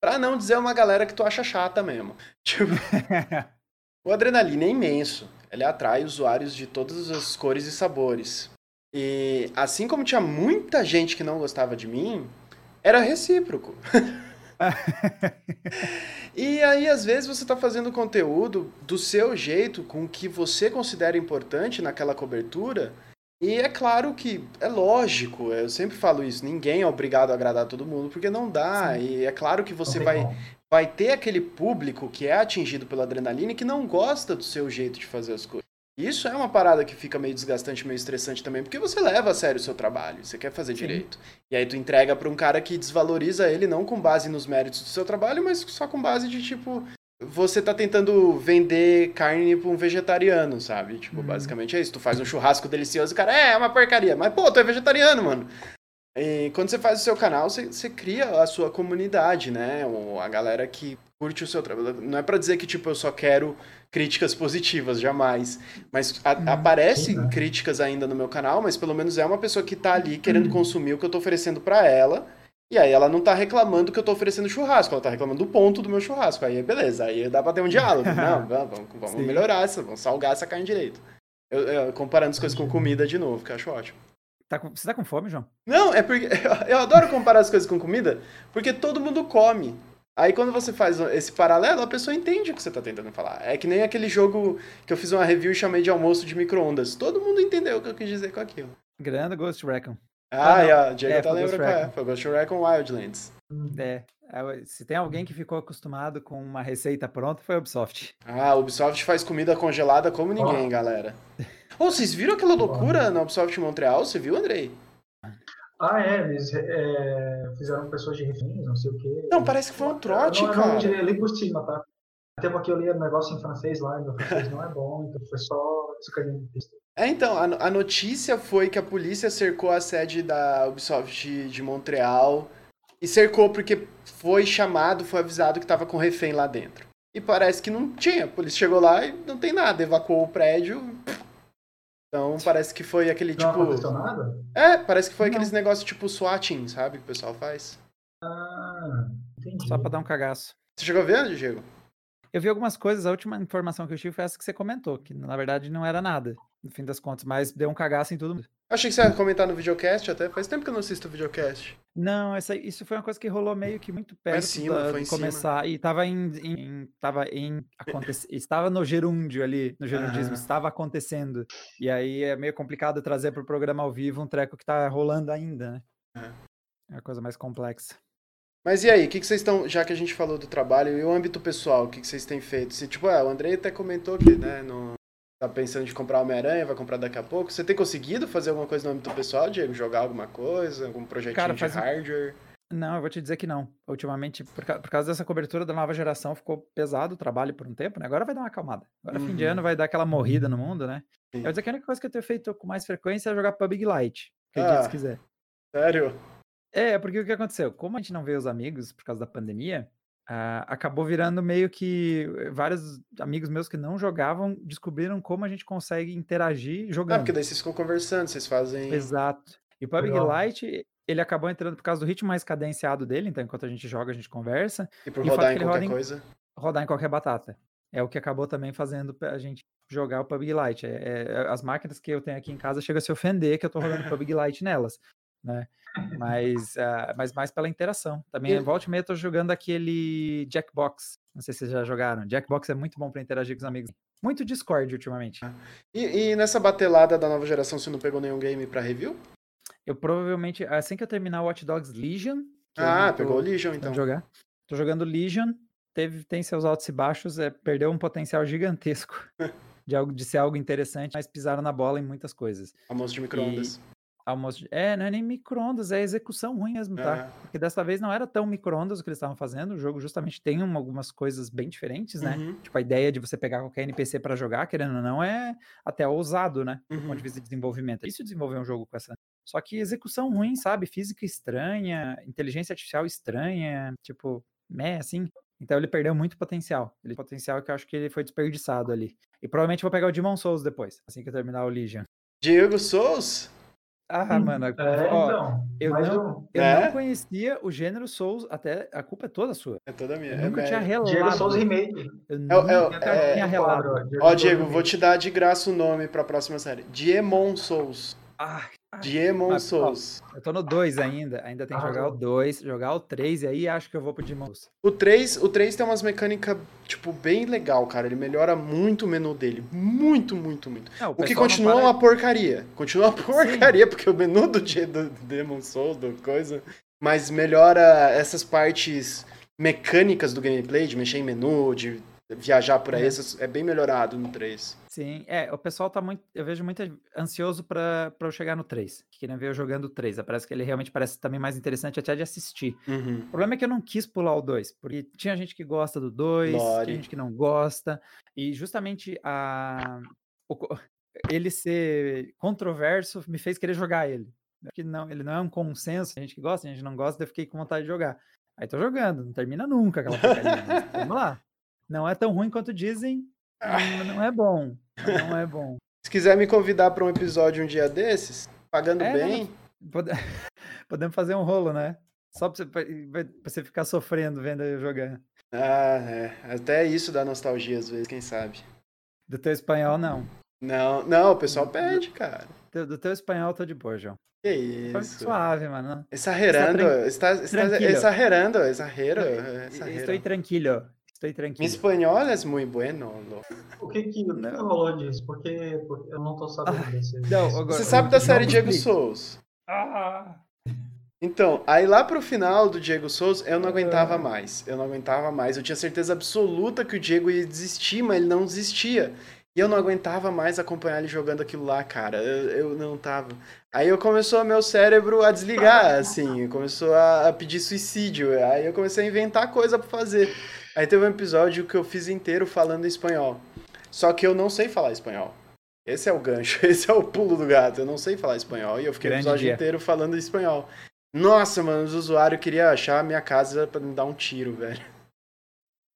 Pra não dizer uma galera que tu acha chata mesmo. Tipo, o Adrenalina é imenso. Ele atrai usuários de todas as cores e sabores. E assim como tinha muita gente que não gostava de mim, era recíproco. e aí, às vezes, você está fazendo conteúdo do seu jeito, com o que você considera importante naquela cobertura. E é claro que é lógico, eu sempre falo isso, ninguém é obrigado a agradar todo mundo, porque não dá. Sim. E é claro que você vai, vai ter aquele público que é atingido pela adrenalina e que não gosta do seu jeito de fazer as coisas. Isso é uma parada que fica meio desgastante, meio estressante também, porque você leva a sério o seu trabalho, você quer fazer Sim. direito. E aí tu entrega para um cara que desvaloriza ele não com base nos méritos do seu trabalho, mas só com base de tipo, você tá tentando vender carne pra um vegetariano, sabe? Tipo, uhum. basicamente é isso. Tu faz um churrasco delicioso e o cara, é, é uma porcaria. Mas, pô, tu é vegetariano, mano. E quando você faz o seu canal, você, você cria a sua comunidade, né? A galera que curte o seu trabalho. Não é para dizer que, tipo, eu só quero críticas positivas, jamais. Mas a, hum, aparecem sim, críticas ainda no meu canal, mas pelo menos é uma pessoa que tá ali querendo hum. consumir o que eu tô oferecendo para ela. E aí ela não tá reclamando que eu tô oferecendo churrasco, ela tá reclamando do ponto do meu churrasco. Aí beleza, aí dá pra ter um diálogo. não, vamos, vamos melhorar, essa, vamos salgar essa carne direito. Eu, eu, comparando as coisas com comida de novo, que eu acho ótimo. Tá com, você tá com fome, João? Não, é porque eu adoro comparar as coisas com comida, porque todo mundo come. Aí quando você faz esse paralelo, a pessoa entende o que você está tentando falar. É que nem aquele jogo que eu fiz uma review e chamei de almoço de micro-ondas. Todo mundo entendeu o que eu quis dizer com aquilo. Grande Ghost Recon. Ah, ah yeah, Diego é, tá lembrando qual é. Foi Ghost Recon Wildlands. É, é, se tem alguém que ficou acostumado com uma receita pronta, foi a Ubisoft. Ah, a Ubisoft faz comida congelada como ninguém, oh. galera. Ô, oh, vocês viram aquela loucura na Ubisoft Montreal? Você viu, Andrei? Ah, é, eles é, fizeram pessoas de refins, não sei o quê. Não, parece que foi um trote, não, cara. Eu li por cima, tá? Até porque eu li um negócio em francês lá, e meu francês não é bom, então foi só descarinho de pista. É, então, a, a, notícia foi que a polícia cercou a sede da Ubisoft de, de Montreal e cercou porque foi chamado, foi avisado que tava com refém lá dentro. E parece que não tinha. A polícia chegou lá e não tem nada, evacuou o prédio, então parece que foi aquele não tipo. Não nada? É, parece que foi não. aqueles negócios tipo swatting, sabe? Que o pessoal faz. Ah, entendi. Só pra dar um cagaço. Você chegou a ver, Diego? Eu vi algumas coisas, a última informação que eu tive foi essa que você comentou, que na verdade não era nada, no fim das contas, mas deu um cagaço em todo mundo. Achei que você ia comentar no videocast até. Faz tempo que eu não assisto o videocast. Não, essa, isso foi uma coisa que rolou meio que muito perto cima, da, de começar. Cima. E tava em. em tava em estava no gerúndio ali, no gerundismo, ah. estava acontecendo. E aí é meio complicado trazer para o programa ao vivo um treco que tá rolando ainda, né? Ah. É uma coisa mais complexa. Mas e aí, o que, que vocês estão, já que a gente falou do trabalho e o âmbito pessoal, o que, que vocês têm feito? Se, tipo, é, o Andrei até comentou que, né, no, tá pensando de comprar Homem-Aranha, vai comprar daqui a pouco. Você tem conseguido fazer alguma coisa no âmbito pessoal, Diego? Jogar alguma coisa? Algum projetinho Cara, de hardware? Não, eu vou te dizer que não. Ultimamente, por, por, causa dessa cobertura da nova geração, ficou pesado o trabalho por um tempo, né? Agora vai dar uma acalmada. Agora, uhum. fim de uhum. ano, vai dar aquela morrida no mundo, né? Sim. Eu vou dizer que a única coisa que eu tenho feito com mais frequência é jogar PUBG Lite. Acredite ah, se quiser. Sério? É, porque o que aconteceu? Como a gente não vê os amigos por causa da pandemia, Uh, acabou virando meio que eh, vários amigos meus que não jogavam descobriram como a gente consegue interagir jogando. Ah, porque daí vocês ficam conversando, vocês fazem. Exato. E o PUBG Lite, ele acabou entrando por causa do ritmo mais cadenciado dele, então enquanto a gente joga, a gente conversa. E por e rodar em qualquer coisa? Rodar em qualquer batata. É o que acabou também fazendo a gente jogar o PUBG Lite. É, é, as máquinas que eu tenho aqui em casa chegam a se ofender que eu tô rodando PUBG Lite nelas, né? Mas, uh, mas mais pela interação. Também, e... volta e meia, eu tô jogando aquele Jackbox. Não sei se vocês já jogaram. Jackbox é muito bom para interagir com os amigos. Muito Discord ultimamente. Ah. E, e, nessa batelada da nova geração, você não pegou nenhum game para review? Eu provavelmente, assim que eu terminar o Watch Dogs Legion. Ah, pegou o Legion então. Jogar. Tô jogando Legion. Teve, tem seus altos e baixos, é, perdeu um potencial gigantesco de, algo, de ser algo interessante, mas pisaram na bola em muitas coisas. Almoço de micro-ondas. Almoço. É, não é nem micro-ondas, é execução ruim mesmo, tá? É. Porque dessa vez não era tão micro-ondas o que eles estavam fazendo. O jogo justamente tem uma, algumas coisas bem diferentes, né? Uhum. Tipo, a ideia de você pegar qualquer NPC para jogar, querendo ou não, é até ousado, né? Do ponto de uhum. vista de desenvolvimento. É isso desenvolver um jogo com essa Só que execução ruim, sabe? Física estranha, inteligência artificial estranha, tipo, né, assim. Então ele perdeu muito potencial. Ele potencial que eu acho que ele foi desperdiçado ali. E provavelmente vou pegar o Demon Souls depois, assim que eu terminar o Legion. Diego Souls? Ah, mano, É, ó, então, eu não, eu- eu É? não conhecia o gênero Souls, até a culpa é toda sua. É toda minha. Eu é nunca tinha médio. relado. Diego Souls Remake. Eu É nunca é é- tinha relado. Ó, Diego, vou te dar de graça o nome pra próxima série. Diemon Souls. Ah, Ó, Souls. eu tô no 2 ainda, ainda tem que Ah, jogar o tá. 2, jogar o 3 e aí acho que eu vou pro Demon Souls. O 3, o 3 tem umas mecânicas, tipo, bem legal, cara. Ele melhora muito o menu dele. Muito, muito, muito. Não, O que pessoal não continua para- uma porcaria. Continua uma porcaria, porque o menu do, do Demon Souls, do coisa. Mas melhora essas partes mecânicas do gameplay, de mexer em menu, de viajar por aí. É. essas- é bem melhorado no 3. Sim, é, o pessoal tá muito, eu vejo muito ansioso pra, pra eu chegar no 3, que querem ver eu jogando o 3, parece que ele realmente parece também mais interessante até de assistir. Uhum. O problema é que eu não quis pular o 2, porque tinha gente que gosta do 2, Lore. tinha gente que não gosta, e justamente a, o ele ser controverso me fez querer jogar ele. Que não, ele não é um consenso, a gente que gosta, a gente não gosta, eu fiquei com vontade de jogar. Aí tô jogando, não termina nunca aquela porcaria, vamos lá. Não é tão ruim quanto dizem, não- não é bom, não é bom. Se quiser me convidar pra um episódio um dia desses, pagando É, bem, Pode- Podemos fazer um rolo, né? Só pra você, pra- você ficar sofrendo vendo eu jogar. ah, é. Até isso dá nostalgia às vezes, quem sabe. Do teu espanhol, não. Não, não, o pessoal pede, cara. Do, do teu espanhol, tô de boa, João. Que Foi isso. suave, mano. Exagerando, tran- está, está tranquilo. exagerando, exagero, Estou exagero. tranquilo. Mi espanhol é muito bueno. lo- O que que, Não. rolou disso? Porque, porque eu não tô sabendo desse. Não, agora- Você sabe da série Diego. Souls? Ah! Então, aí lá pro final do Diego Souls, eu não Ah. aguentava mais. Eu não aguentava mais. Eu tinha certeza absoluta que o Diego ia desistir, mas ele não desistia. E eu não aguentava mais acompanhar ele jogando aquilo lá, cara. Eu, eu não tava. Aí eu começou meu cérebro a desligar, assim, começou a, a pedir suicídio. Aí eu comecei a inventar coisa pra fazer. Aí teve um episódio que eu fiz inteiro falando espanhol. Só que eu não sei falar espanhol. Esse é o gancho, esse é o pulo do gato. Eu não sei falar espanhol e eu fiquei o episódio dia. inteiro falando espanhol. Nossa, mano, os usuários queriam achar a minha casa pra me dar um tiro, velho.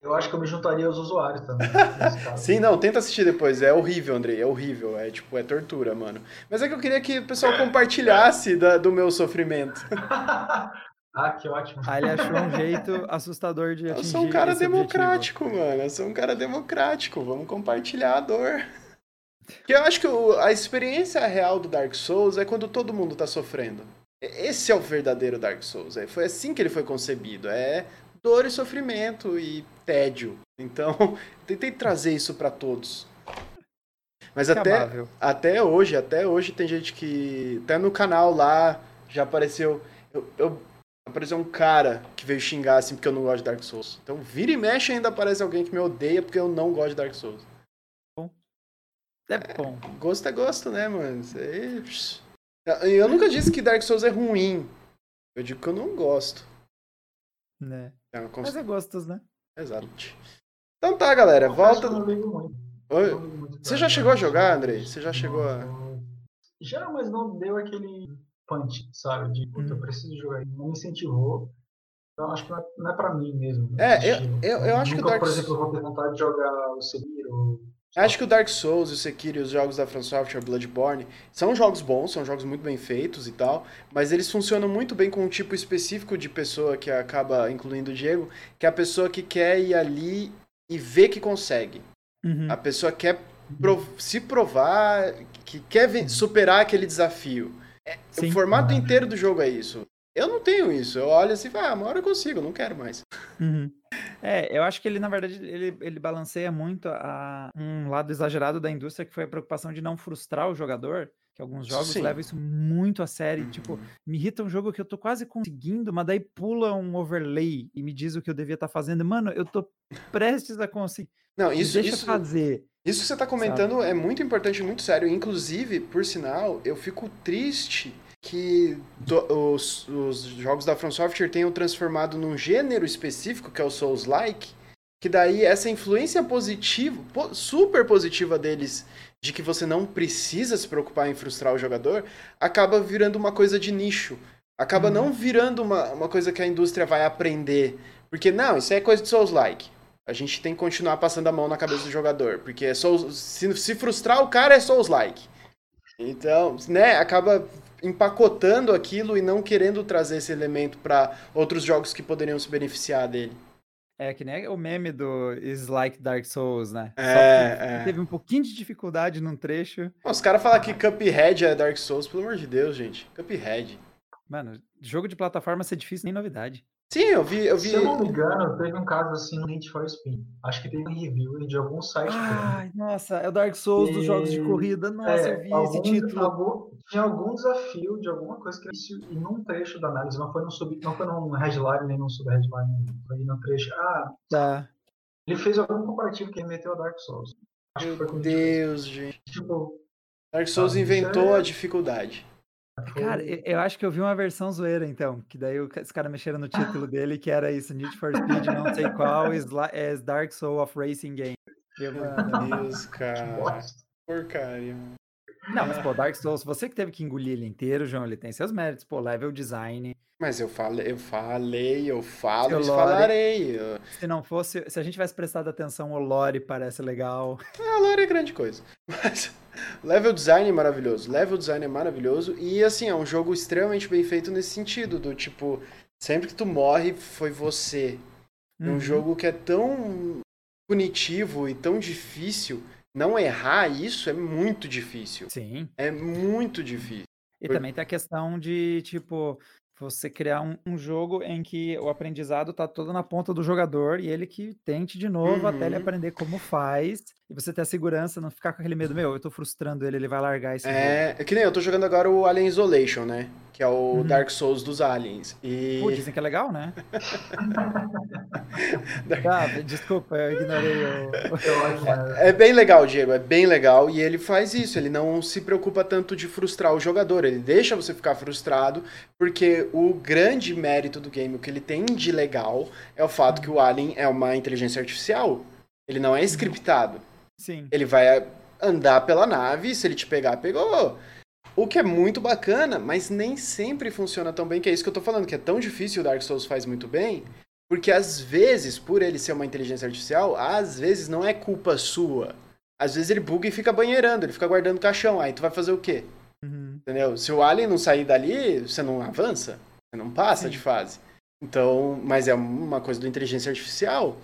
Eu acho que eu me juntaria aos usuários também. Sim, não, tenta assistir depois. É horrível, Andrei, é horrível. É tipo, é tortura, mano. Mas é que eu queria que o pessoal compartilhasse da- do meu sofrimento. ah, que ótimo. Aí ele achou um jeito assustador de Eu atingir sou um cara esse objetivo. democrático, mano. Eu sou um cara democrático. Vamos compartilhar a dor. Porque eu acho que o- a experiência real do Dark Souls é quando todo mundo tá sofrendo. Esse é o verdadeiro Dark Souls. É, foi assim que ele foi concebido. É dor e sofrimento e tédio. Então, tentei trazer isso pra todos. Mas até, até hoje, até hoje tem gente que. Até no canal lá já apareceu. Eu, eu- apareceu um cara que veio xingar assim porque eu não gosto de Dark Souls. Então vira e mexe ainda aparece alguém que me odeia porque eu não gosto de Dark Souls. É bom. Gosto é gosto, né, mano? Isso aí. Eu nunca disse que Dark Souls é ruim. Eu digo que eu não gosto. Né? É uma Mas é gostos, né? Exato. Então tá, galera. Volta. eu muito. Oi. Você já chegou a Souls. jogar, Andrei? Você já chegou a. Já, mas não deu aquele punch, sabe? De, puta, eu Hum. preciso jogar. Não me incentivou. Então acho que não é, não é pra mim mesmo. É, esse eu- eu- eu acho que o Dark por exemplo, eu vou ter vontade de jogar o Sekiro. Acho que o Dark Souls, o Sekiro e os jogos da From Software, Bloodborne, são jogos bons, são jogos muito bem feitos e tal, mas eles funcionam muito bem com um tipo específico de pessoa que acaba incluindo o Diego, que é a pessoa que quer ir ali e ver que consegue. Uhum. A pessoa quer prov- se provar, que quer ven- superar aquele desafio. Sim. o formato inteiro do jogo é isso. Eu não tenho isso. Eu olho assim e falo, ah, uma hora eu consigo, não quero mais. Uhum. É, eu acho que ele, na verdade, ele, ele balanceia muito a um lado exagerado da indústria, que foi a preocupação de não frustrar o jogador, que alguns jogos Sim. levam isso muito a sério. e, Tipo, me irrita um jogo que eu tô quase conseguindo, mas daí pula um overlay e me diz o que eu devia estar fazendo. Mano, eu tô prestes a conseguir. Não, isso, deixa isso, fazer. Isso que você está comentando é muito importante, muito sério. Inclusive, por sinal, eu fico triste que do- os, os jogos da From Software tenham transformado num gênero específico, que é o Souls-like, que daí essa influência positiva, super positiva deles, de que você não precisa se preocupar em frustrar o jogador, acaba virando uma coisa de nicho. Acaba uhum. não virando uma, uma coisa que a indústria vai aprender. Porque, não, isso é coisa de Souls-like. A gente tem que continuar passando a mão na cabeça do jogador. Porque é Souls, se, se frustrar o cara é Souls-like. Então, né, acaba empacotando aquilo e não querendo trazer esse elemento para outros jogos que poderiam se beneficiar dele. É, que nem o meme do Is Like Dark Souls, né? É, é. Teve um pouquinho de dificuldade num trecho. Os caras falam que Cuphead é Dark Souls, pelo amor de Deus, gente. Cuphead. Mano, jogo de plataforma ser difícil nem novidade. Sim, eu vi, eu vi. Se eu não me engano, teve um caso assim no Need for Speed. Acho que teve um review de algum site. Ai, nossa, é o Dark Souls e... dos jogos de corrida. Nossa, é, eu vi algum, esse título. Algum, tinha algum desafio de alguma coisa que isso e num trecho da análise, não foi no sub, não foi no headline nem no subheadline, foi no trecho. Ah, tá. Ele fez algum comparativo que ele meteu a Dark Souls. Acho Meu Deus, gente. Tipo, Dark Souls ah, inventou é... a dificuldade. Cara, eu acho que eu vi uma versão zoeira, então, que daí os caras mexeram no título dele, que era isso, Need for Speed, não sei qual, is, is Dark Soul of Racing Game. Meu Deus, cara. Porcaria. Não, mas pô, Dark Souls, você que teve que engolir ele inteiro, João, ele tem seus méritos, pô, level design. Mas eu falei, eu falei, eu falo e falarei. Se não fosse, se a gente tivesse prestado atenção, o lore parece legal. É, a lore é grande coisa. Mas level design é maravilhoso, level design é maravilhoso e assim, é um jogo extremamente bem feito nesse sentido, do tipo, sempre que tu morre foi você. É um uhum. jogo que é tão punitivo e tão difícil não errar isso é muito difícil. Sim. É muito difícil. E também tem a questão de, tipo, você criar um, um, jogo em que o aprendizado tá todo na ponta do jogador e ele que tente de novo uhum. até ele uhum. aprender como faz. E você ter a segurança, não ficar com aquele medo, meu, eu tô frustrando ele, ele vai largar esse É, jogo. é que nem eu tô jogando agora o Alien Isolation, né? Que é o uhum. Dark Souls dos aliens. E... Pô, dizem que é legal, né? ah, desculpa, eu ignorei o... É, é bem legal, Diego, é bem legal. E ele faz isso, ele não se preocupa tanto de frustrar o jogador. Ele deixa você ficar frustrado, porque o grande mérito do game, o que ele tem de legal, é o fato que o Alien é uma inteligência artificial. Ele não é scriptado. Sim. Ele vai andar pela nave, se ele te pegar, pegou. O que é muito bacana, mas nem sempre funciona tão bem, que é isso que eu tô falando, que é tão difícil o Dark Souls faz muito bem, porque às vezes, por ele ser uma inteligência artificial, às vezes não é culpa sua. Às vezes ele buga e fica banheirando, ele fica guardando caixão, aí tu vai fazer o quê? Uhum. Entendeu? Se o alien não sair dali, você não avança, você não passa Sim. de fase. Então, mas é uma coisa do inteligência artificial.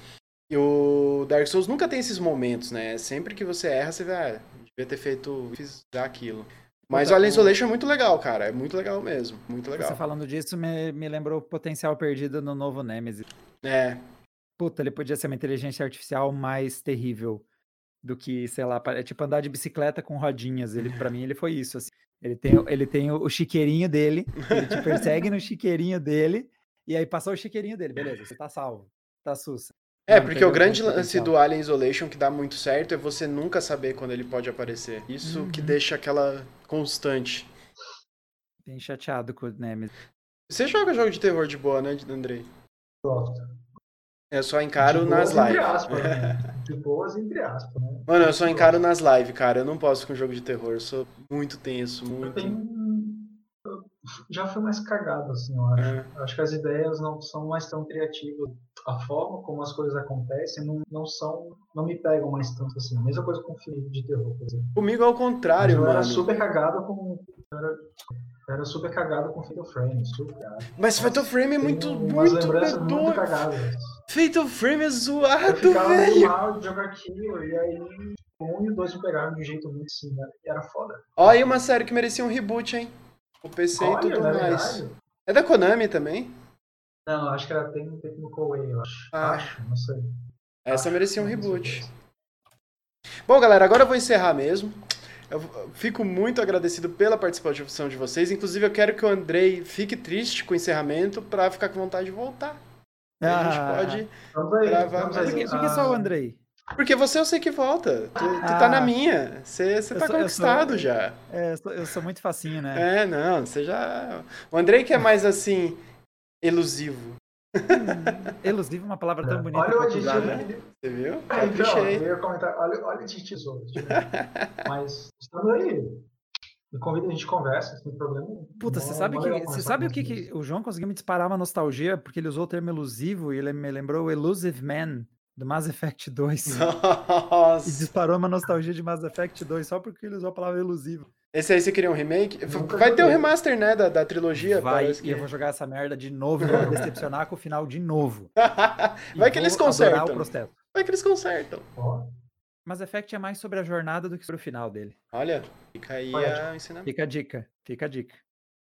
E o Dark Souls nunca tem esses momentos, né? Sempre que você erra, você vai, ah, devia ter feito, fiz aquilo. Mas o Alien Isolation é muito legal, cara. É muito legal mesmo. Muito legal. Você falando disso me, me lembrou o potencial perdido no novo Nemesis. É. Puta, ele podia ser uma inteligência artificial mais terrível do que, sei lá, é tipo andar de bicicleta com rodinhas. Ele, para mim, ele foi isso. Assim. Ele tem, ele tem o, o chiqueirinho dele, ele te persegue no chiqueirinho dele, e aí passou o chiqueirinho dele, beleza, você tá salvo, tá sussa. É, porque o grande lance do Alien Isolation que dá muito certo é você nunca saber quando ele pode aparecer. Isso uhum. que deixa aquela constante. Bem chateado com o Nemesis. Você joga jogo de terror de boa, né, Andrei? Gosto. Eu só encaro nas lives. Aspas, né? De boas, entre aspas, né? Mano, eu só encaro nas lives, cara. Eu não posso com jogo de terror. Eu sou muito tenso, muito. Eu tenho já foi mais cagado, assim, eu acho. É. Acho que as ideias não são mais tão criativas. A forma como as coisas acontecem não, não são. não me pegam mais tanto assim. A mesma coisa com filme de terror, por exemplo. Comigo é o contrário, eu mano. Eu era super cagado com. Eu era, eu era super cagado com Fatal Frame, super cagado. Mas Fatal Frame é muito, muito muito cagadas. Fatal Frame é zoado, eu ficava velho. mal de jogar aquilo, e aí um e o dois pegaram de um jeito muito sim, né? E era foda. Ó, aí uma série que merecia um reboot, hein? O PC Olha, e tudo mais. Verdade. É da Konami também? Não, acho que ela tem um Technical Way, eu acho. Ah. Acho, não sei. Essa acho, merecia um reboot. Bom, galera, agora eu vou encerrar mesmo. Eu fico muito agradecido pela participação de vocês. Inclusive, eu quero que o Andrei fique triste com o encerramento para ficar com vontade de voltar. Ah. A gente pode vamos gravar vamos mais. Por que, por que só o Andrei? Porque você eu sei que volta. Tu, tu tá na ah. minha. Você, você tá sou, conquistado eu sou, já. É, eu sou, eu sou, muito facinho, né? É, não, você já. O Andrei que é mais assim, elusivo. elusivo é uma palavra tão bonita. Olha o adjetivo. Né? Você viu? É, então, eu ia comentar, olha, olha o adjetivo. Mas estamos aí. Me convida, a gente conversa, sem problema. Puta, você sabe, que, você sabe o que, que o João conseguiu me disparar uma nostalgia? Porque ele usou o termo elusivo e ele me lembrou o Elusive Man do Mass Effect 2. Nossa. E disparou uma nostalgia de Mass Effect 2 só porque ele usou a palavra elusivo. Esse aí você queria um remake? Vai ter um remaster, né, da, da trilogia. Vai, que... e eu vou jogar essa merda de novo e vou me decepcionar com o final de novo. Vai que eles consertam. Vai que eles consertam. Mass Effect é mais sobre a jornada do que sobre o final dele. Olha, fica aí a ensinamento. Fica a dica, fica a dica.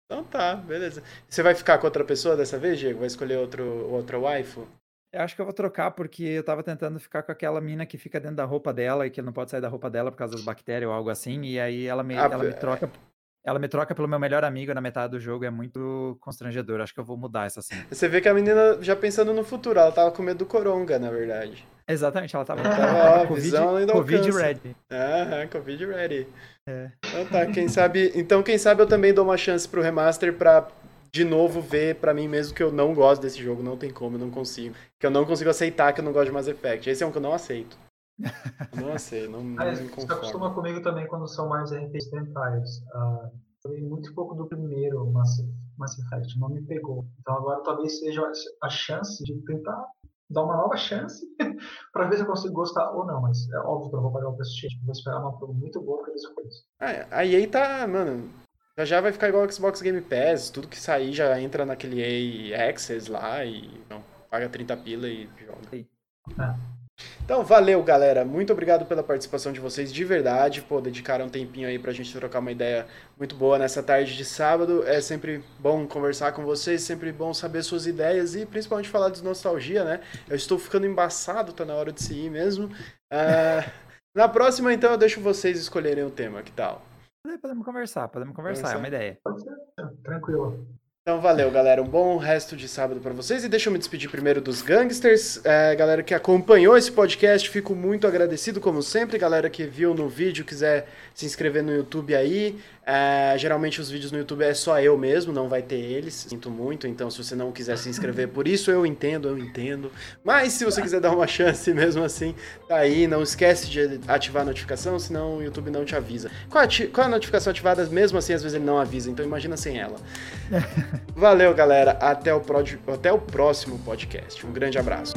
Então tá, beleza. Você vai ficar com outra pessoa dessa vez, Diego? Vai escolher outro, outra waifu? Eu acho que eu vou trocar porque eu tava tentando ficar com aquela mina que fica dentro da roupa dela e que não pode sair da roupa dela por causa das bactérias ou algo assim. E aí ela me, ah, ela me troca. Ela me troca pelo meu melhor amigo na metade do jogo, é muito constrangedor. Acho que eu vou mudar essa cena. Você vê que a menina, já pensando no futuro, ela tava com medo do coronga, na verdade. Exatamente, ela tava, tava COVID, COVID ready. Aham, COVID ready. É. Então tá, quem sabe. Então, quem sabe eu também dou uma chance pro remaster pra de novo ver para mim mesmo que eu não gosto desse jogo, não tem como, eu não consigo. Que eu não consigo aceitar que eu não gosto de Mass Effect. Esse é um que eu não aceito. Eu não aceito, não, não me conformo. Você acostuma comigo também quando são mais RPGs dentários. Uh, eu muito pouco do primeiro Mass, Mass Effect, não me pegou. Então agora talvez seja a chance de tentar dar uma nova chance para ver se eu consigo gostar ou não. Mas é óbvio que eu vou pagar o preço cheio, vou esperar uma prova muito boa para ver se eu conheço. Ah, a EA tá, mano, já já vai ficar igual o Xbox Game Pass, tudo que sair já entra naquele EA Access lá e não, paga 30 pila e joga. Ah. Então, valeu, galera. Muito obrigado pela participação de vocês, de verdade. Pô, dedicaram um tempinho aí pra gente trocar uma ideia muito boa nessa tarde de sábado. É sempre bom conversar com vocês, sempre bom saber suas ideias e principalmente falar de nostalgia, né? Eu estou ficando embaçado, tá na hora de se ir mesmo. Uh, na próxima, então, eu deixo vocês escolherem o tema, que tal? Podemos conversar, podemos conversar, é uma ideia. Tranquilo. Então valeu, galera. Um bom resto de sábado para vocês. E deixa eu me despedir primeiro dos gangsters. É, galera que acompanhou esse podcast, fico muito agradecido, como sempre. Galera que viu no vídeo, quiser se inscrever no YouTube aí. É, geralmente os vídeos no YouTube é só eu mesmo, não vai ter eles. Sinto muito, então se você não quiser se inscrever por isso, eu entendo, eu entendo. Mas se você quiser dar uma chance mesmo assim, tá aí. Não esquece de ativar a notificação, senão o YouTube não te avisa. Com a, com a notificação ativada, mesmo assim, às vezes ele não avisa, então imagina sem ela. Valeu, galera. Até o, até o próximo podcast. Um grande abraço.